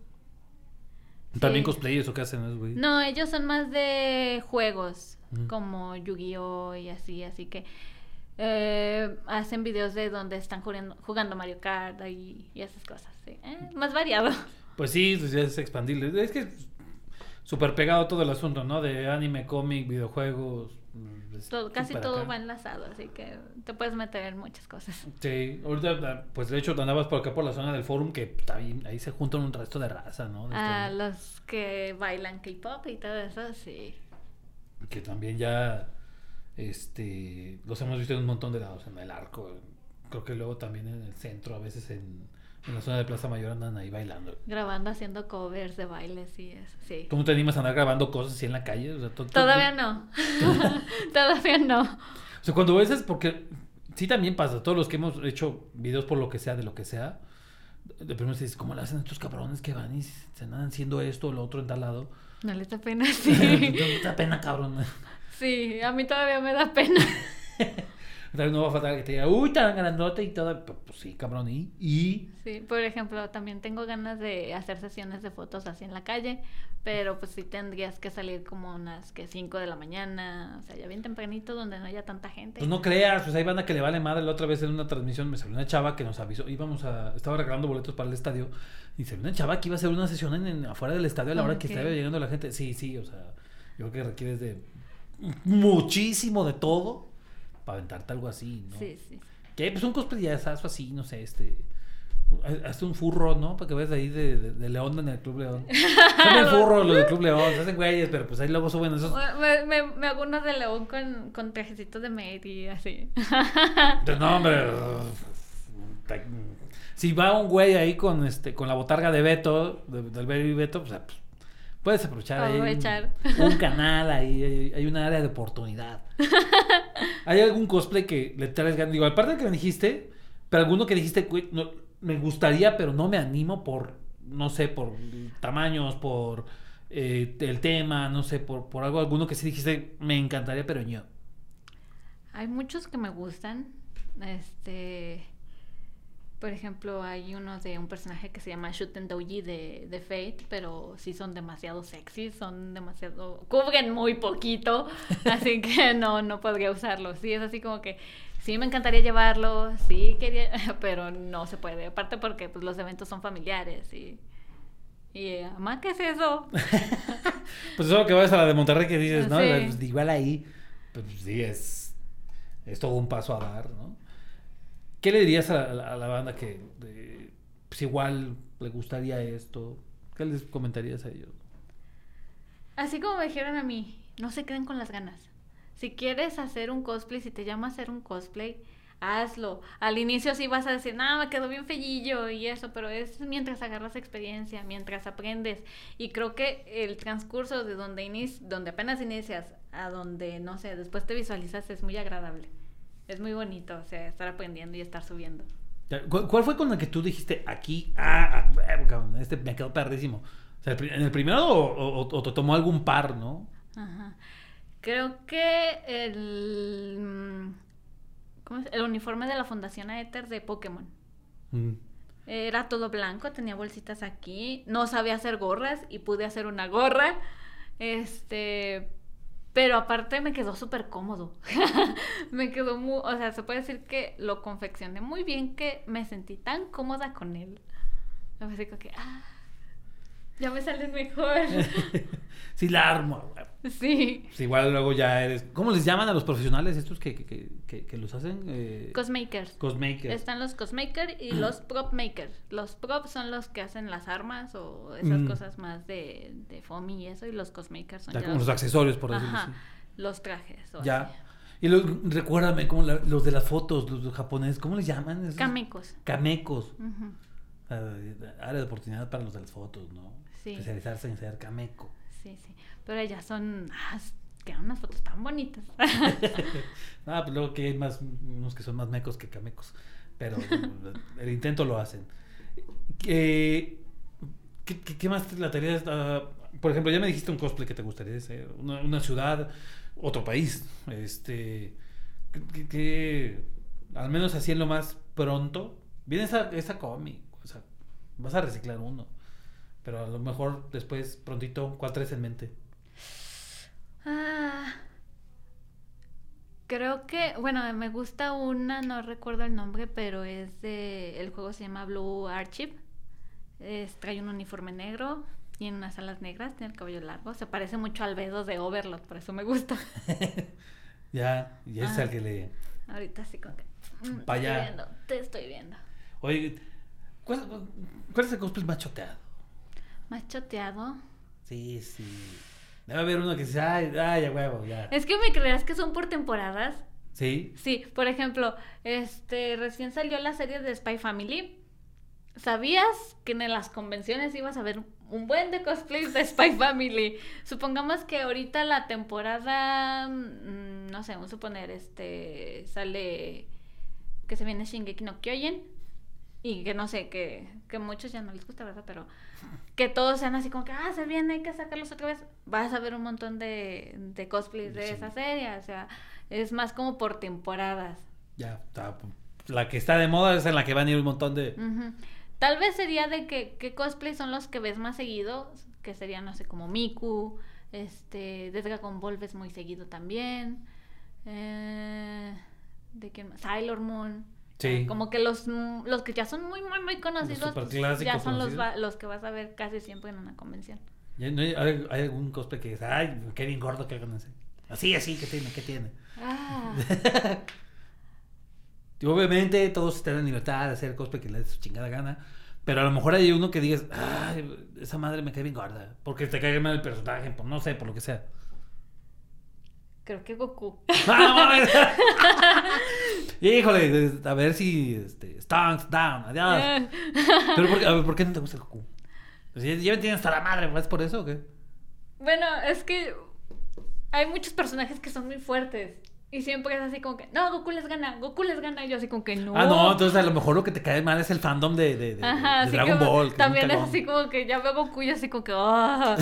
Speaker 1: También cosplayers o qué hacen güey.
Speaker 2: No, ellos son más de juegos,
Speaker 1: Mm.
Speaker 2: como Yu-Gi-Oh! y así, así que eh, hacen videos de donde están jugando, jugando Mario Kart y, y esas cosas, sí. Eh, más variado.
Speaker 1: Pues sí, pues ya es expandible. Es que es súper pegado todo el asunto, ¿no? De anime, cómic, videojuegos. Mm,
Speaker 2: Todo, casi todo
Speaker 1: acá.
Speaker 2: va enlazado, así que te puedes meter en muchas cosas.
Speaker 1: Sí, ahorita, pues de hecho andabas por acá por la zona del forum que está ahí, ahí se juntan un resto de raza, ¿no? De
Speaker 2: A
Speaker 1: esto,
Speaker 2: los que bailan K-pop y todo eso, sí.
Speaker 1: Que también ya, este, los hemos visto en un montón de lados, en el arco, creo que luego también en el centro, a veces en, en la zona de Plaza Mayor andan ahí bailando.
Speaker 2: Grabando, haciendo covers de bailes y eso, sí.
Speaker 1: ¿Cómo te animas a andar grabando cosas así en la calle? O sea, to- to-
Speaker 2: Todavía no. Todavía no.
Speaker 1: O sea, cuando ves es porque sí también pasa, todos los que hemos hecho videos por lo que sea, de lo que sea, de primero dices, ¿cómo le hacen estos cabrones que van y se andan haciendo esto o lo otro en tal lado?
Speaker 2: No les da pena,
Speaker 1: No
Speaker 2: sí.
Speaker 1: me da pena, cabrón.
Speaker 2: Sí, a mí todavía me da pena.
Speaker 1: Vez no va a faltar que te diga, uy, tan grandote y todo. Pues, pues sí, cabrón, y. y...
Speaker 2: Sí, por ejemplo, también tengo ganas de hacer sesiones de fotos así en la calle, pero pues sí tendrías que salir como unas que 5 de la mañana, o sea, ya bien tempranito donde no haya tanta gente.
Speaker 1: Pues no creas, pues hay banda que le vale madre. La otra vez en una transmisión me salió una chava que nos avisó, íbamos a, estaba regalando boletos para el estadio, y salió una chava que iba a hacer una sesión en, en- afuera del estadio a la hora que estaba llegando la gente. Sí, sí, o sea, yo creo que requieres de muchísimo de todo para aventarte algo así, ¿no?
Speaker 2: Sí, sí.
Speaker 1: Que pues un cosplayazo así, no sé, este. Hazte un furro, ¿no? Para que veas ahí de, de, de León en el Club León. Son el furro los del Club León, se hacen güeyes, pero pues ahí luego suben esos.
Speaker 2: Me, me, me hago unos de león con, con trajecitos de maid y así.
Speaker 1: No, hombre. si va un güey ahí con este con la botarga de Beto, de- del Baby Beto, pues, pues, puedes aprovechar, ahí un- canal ahí, hay, hay un área de oportunidad. ¿Hay algún cosplay que le traes ganas? Digo, aparte de que me dijiste, pero alguno que dijiste, no, me gustaría, pero no me animo por, no sé, por tamaños, por eh, el tema, no sé, por, por algo, alguno que sí dijiste, me encantaría, pero yo.
Speaker 2: Hay muchos que me gustan. Este. Por ejemplo, hay uno de un personaje que se llama Shuten Doji de, de Fate, pero sí son demasiado sexy, son demasiado. cubren muy poquito, así que no, no podría usarlo. Sí, es así como que sí me encantaría llevarlo, sí quería, pero no se puede. Aparte porque pues, los eventos son familiares y. Y, eh, mamá, ¿qué es eso?
Speaker 1: Pues eso que vas a la de Monterrey que dices, ¿no?
Speaker 2: Sí.
Speaker 1: Pues, igual ahí, pues sí, es, es todo un paso a dar, ¿no? ¿Qué le dirías a la, banda que eh, pues igual le gustaría esto? ¿Qué les comentarías a ellos?
Speaker 2: Así como me dijeron a mí, no se queden con las ganas. Si quieres hacer un cosplay, si te llama a hacer un cosplay, hazlo. Al inicio sí vas a decir, no, me quedó bien fellillo y eso, pero es mientras agarras experiencia, mientras aprendes. Y creo que el transcurso de donde, inici- donde apenas inicias a donde, no sé, después te visualizas es muy agradable. Es muy bonito, o sea, estar aprendiendo y estar subiendo.
Speaker 1: ¿Cuál, fue con el que tú dijiste aquí? Ah, ah, eh, este me quedó perrísimo. O sea, ¿En el primero o, o- o te tomó algún par, no?
Speaker 2: Ajá. Creo que el, mm, ¿cómo es? el uniforme de la Fundación Aether de Pokémon.
Speaker 1: Mm.
Speaker 2: Era todo blanco, tenía bolsitas aquí. No sabía hacer gorras y pude hacer una gorra. Este. Pero aparte me quedó súper cómodo. me quedó muy. O sea, se puede decir que lo confeccioné muy bien que me sentí tan cómoda con él. Me como que. Ah, ya me salen mejor.
Speaker 1: sí, la armo. güey.
Speaker 2: sí.
Speaker 1: Pues igual luego ya eres... ¿Cómo les llaman a los profesionales estos que, que, que, los hacen? Eh,
Speaker 2: Cosmakers.
Speaker 1: Cosmakers.
Speaker 2: Están los cosmakers y los prop makers. Los props son los que hacen las armas o esas
Speaker 1: Mm.
Speaker 2: cosas más de, de foamy y eso. Y los cosmakers son
Speaker 1: Ya
Speaker 2: ya
Speaker 1: como los accesorios, por decirlo
Speaker 2: Ajá,
Speaker 1: así.
Speaker 2: los trajes. o
Speaker 1: Ya.
Speaker 2: así.
Speaker 1: Y lo- recuérdame, como la- los de las fotos, los, los japoneses, ¿cómo les llaman? Esos?
Speaker 2: Kamekos.
Speaker 1: Kamekos.
Speaker 2: Ujú.
Speaker 1: Ah, área de oportunidad para los de las fotos, ¿no?
Speaker 2: Sí.
Speaker 1: Especializarse en ser kameko.
Speaker 2: Sí, sí. Pero ellas son. ah, quedan unas fotos tan bonitas.
Speaker 1: Ah, pues luego que hay más, unos que son más mecos que camecos. Pero el intento lo hacen. ¿Qué, qué, qué- qué más te lataría? Ah, por ejemplo, ya me dijiste un cosplay que te gustaría hacer. Una, una ciudad, otro país. Este. Que, al menos así en lo más pronto. Viene esa, esa cómic. O sea, vas a reciclar uno. Pero a lo mejor después, prontito, ¿cuál traes en mente?
Speaker 2: Ah, creo que, bueno, me gusta una, no recuerdo el nombre, pero es de, el juego se llama Blue Archive. Es- trae un uniforme negro, tiene unas alas negras, tiene el cabello largo, se parece mucho al Bedo de Overlord, por eso me gusta.
Speaker 1: Ya, y ese es
Speaker 2: Ah.
Speaker 1: el que le.
Speaker 2: Ahorita sí como que, mm, te estoy viendo, te estoy viendo.
Speaker 1: Oye, ¿cuál, cuál es el cosplay más choteado?
Speaker 2: Más choteado.
Speaker 1: Sí, sí. Debe haber uno que dice, ay, ay, a huevo, ya.
Speaker 2: Es que me creerás que son por temporadas.
Speaker 1: Sí.
Speaker 2: Sí, por ejemplo, este recién salió la serie de Spy Family. ¿Sabías que en las convenciones ibas a ver un buen de cosplays de Spy Family? Supongamos que ahorita la temporada, mm, no sé, vamos a suponer, este, sale que se viene Shingeki no Kyojin y que no sé, que, que muchos ya no les gusta, ¿verdad? Pero que todos sean así como que, ah, se viene, hay que sacarlos otra vez. Vas a ver un montón de, de cosplays de
Speaker 1: Sí.
Speaker 2: esa serie, o sea, es más como por temporadas.
Speaker 1: Ya, está. La que está de moda es en la que van a ir un montón de.
Speaker 2: Tal vez sería de que qué cosplays son los que ves más seguido, que serían, no sé, como Miku, este, de Dragon Ball ves muy seguido también, eh, de quién más, Sailor Moon.
Speaker 1: Sí.
Speaker 2: Como que los, mm, los que ya son muy, muy, muy conocidos, pues, ya son los,
Speaker 1: conocidos.
Speaker 2: va- los que vas a ver casi siempre en una convención.
Speaker 1: Ya no hay, hay- hay algún cosplay que dice, ay, qué bien gordo que hagan ese. Así, así, ¿qué tiene? ¿Qué tiene?
Speaker 2: Ah,
Speaker 1: Y obviamente todos tienen libertad de hacer cosplay que les dé su chingada gana. Pero a lo mejor hay uno que digas, ay, esa madre me cae bien gorda. Porque te cae mal el personaje, por no sé, por lo que sea.
Speaker 2: Creo que Goku.
Speaker 1: Híjole, a ver si este, stunts down, adiós. Pero por, qué- a ver, ¿por qué no te gusta el Goku? Pues ya, ya me tienes hasta la madre, ¿es por eso o qué?
Speaker 2: Bueno, es que hay muchos personajes que son muy fuertes. Y siempre es así como que, no, Goku les gana, Goku les gana. Y yo así como que no.
Speaker 1: Ah, no, entonces a lo mejor lo que te cae mal es el fandom de, de, de-
Speaker 2: Ajá,
Speaker 1: de
Speaker 2: así
Speaker 1: Dragon Ball.
Speaker 2: también es así como que ya veo Goku y así como que, ah,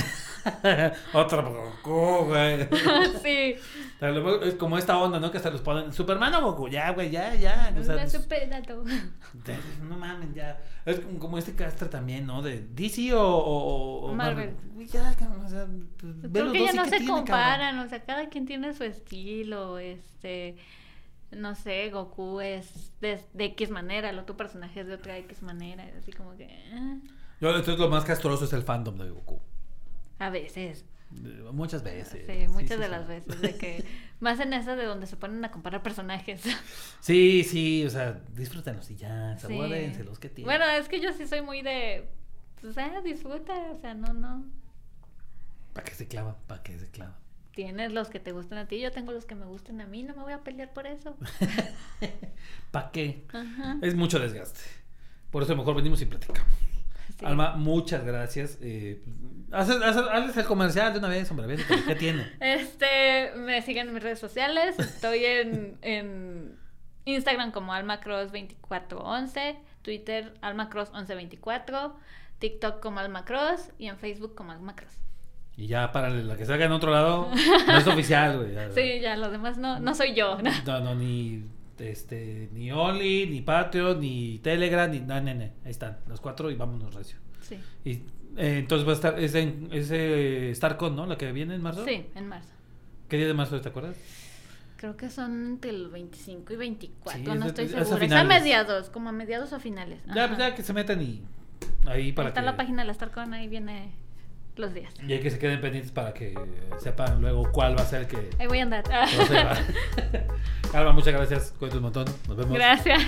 Speaker 1: Otro Goku, güey.
Speaker 2: sí.
Speaker 1: Es como esta onda, ¿no? Que hasta los ponen. Superman o Goku, ya, güey, ya, ya. O sea,
Speaker 2: Una superato.
Speaker 1: de- no mames, ya. Es como, este castra también, ¿no? De DC o, o- o
Speaker 2: Marvel.
Speaker 1: Güey, ya, o sea, pues,
Speaker 2: Creo que ya no
Speaker 1: ¿qué
Speaker 2: se
Speaker 1: tiene, cabrón?
Speaker 2: comparan, o sea, cada quien tiene su estilo, este, no sé, Goku es de, de X manera, el otro personaje es de otra X manera, así como que, ah,
Speaker 1: Yo, entonces lo más castroso es el fandom de Goku.
Speaker 2: a veces,
Speaker 1: Muchas veces.
Speaker 2: sí, muchas
Speaker 1: sí,
Speaker 2: de
Speaker 1: sí.
Speaker 2: las veces, de que, más en esa de donde se ponen a comparar personajes.
Speaker 1: Sí, sí, o sea, disfrútenlos y ya,
Speaker 2: Sí.
Speaker 1: sabórenselos, ¿qué tiene?
Speaker 2: Bueno, es que yo sí soy muy de, pues, ah, disfruta, o sea, no, no,
Speaker 1: ¿Para qué se clava? ¿Para qué se clava?
Speaker 2: tienes los que te gustan a ti, yo tengo los que me gustan a mí, no me voy a pelear por eso.
Speaker 1: ¿Para qué?
Speaker 2: Ajá.
Speaker 1: Es mucho desgaste. Por eso mejor venimos y platicamos.
Speaker 2: Sí.
Speaker 1: Alma, muchas gracias. Eh, haces, el comercial de una vez, hombre. ven, ¿Qué tiene?
Speaker 2: Este, me siguen en mis redes sociales. Estoy en, en Instagram como almacross2411, Twitter almacross1124, TikTok como almacross y en Facebook como almacross.
Speaker 1: Y ya para la que salga en otro lado, no es oficial, güey.
Speaker 2: Sí, ya los demás no, no soy yo. ¿no?
Speaker 1: No, no, ni este, ni Only, ni Patreon, ni Telegram, ni nada, nene. Ahí están, los cuatro y vámonos recio.
Speaker 2: Sí,
Speaker 1: Y eh, entonces va a estar ese, ese StarCon, ¿no? La que viene en marzo.
Speaker 2: sí, en marzo.
Speaker 1: ¿Qué día de marzo te acuerdas?
Speaker 2: Creo que son entre el 25 y 24,
Speaker 1: Sí,
Speaker 2: no
Speaker 1: es-
Speaker 2: estoy
Speaker 1: es
Speaker 2: segura. Es a mediados, como a mediados o finales.
Speaker 1: Ya,
Speaker 2: Ajá.
Speaker 1: pues ya que se metan y ahí para
Speaker 2: Ahí está
Speaker 1: que
Speaker 2: la página de la Starcon, ahí viene los días.
Speaker 1: y hay que se queden pendientes para que sepan luego cuál va a ser el que
Speaker 2: Ahí voy a andar.
Speaker 1: Alma, muchas gracias. Cuídate un montón. Nos vemos.
Speaker 2: Gracias.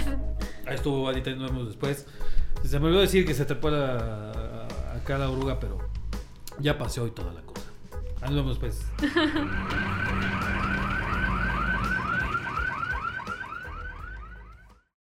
Speaker 1: Ahí estuvo Anita y nos vemos después. Se me olvidó decir que se trepó la, acá la oruga, pero ya pasó y toda la cosa. Ahí nos vemos pues.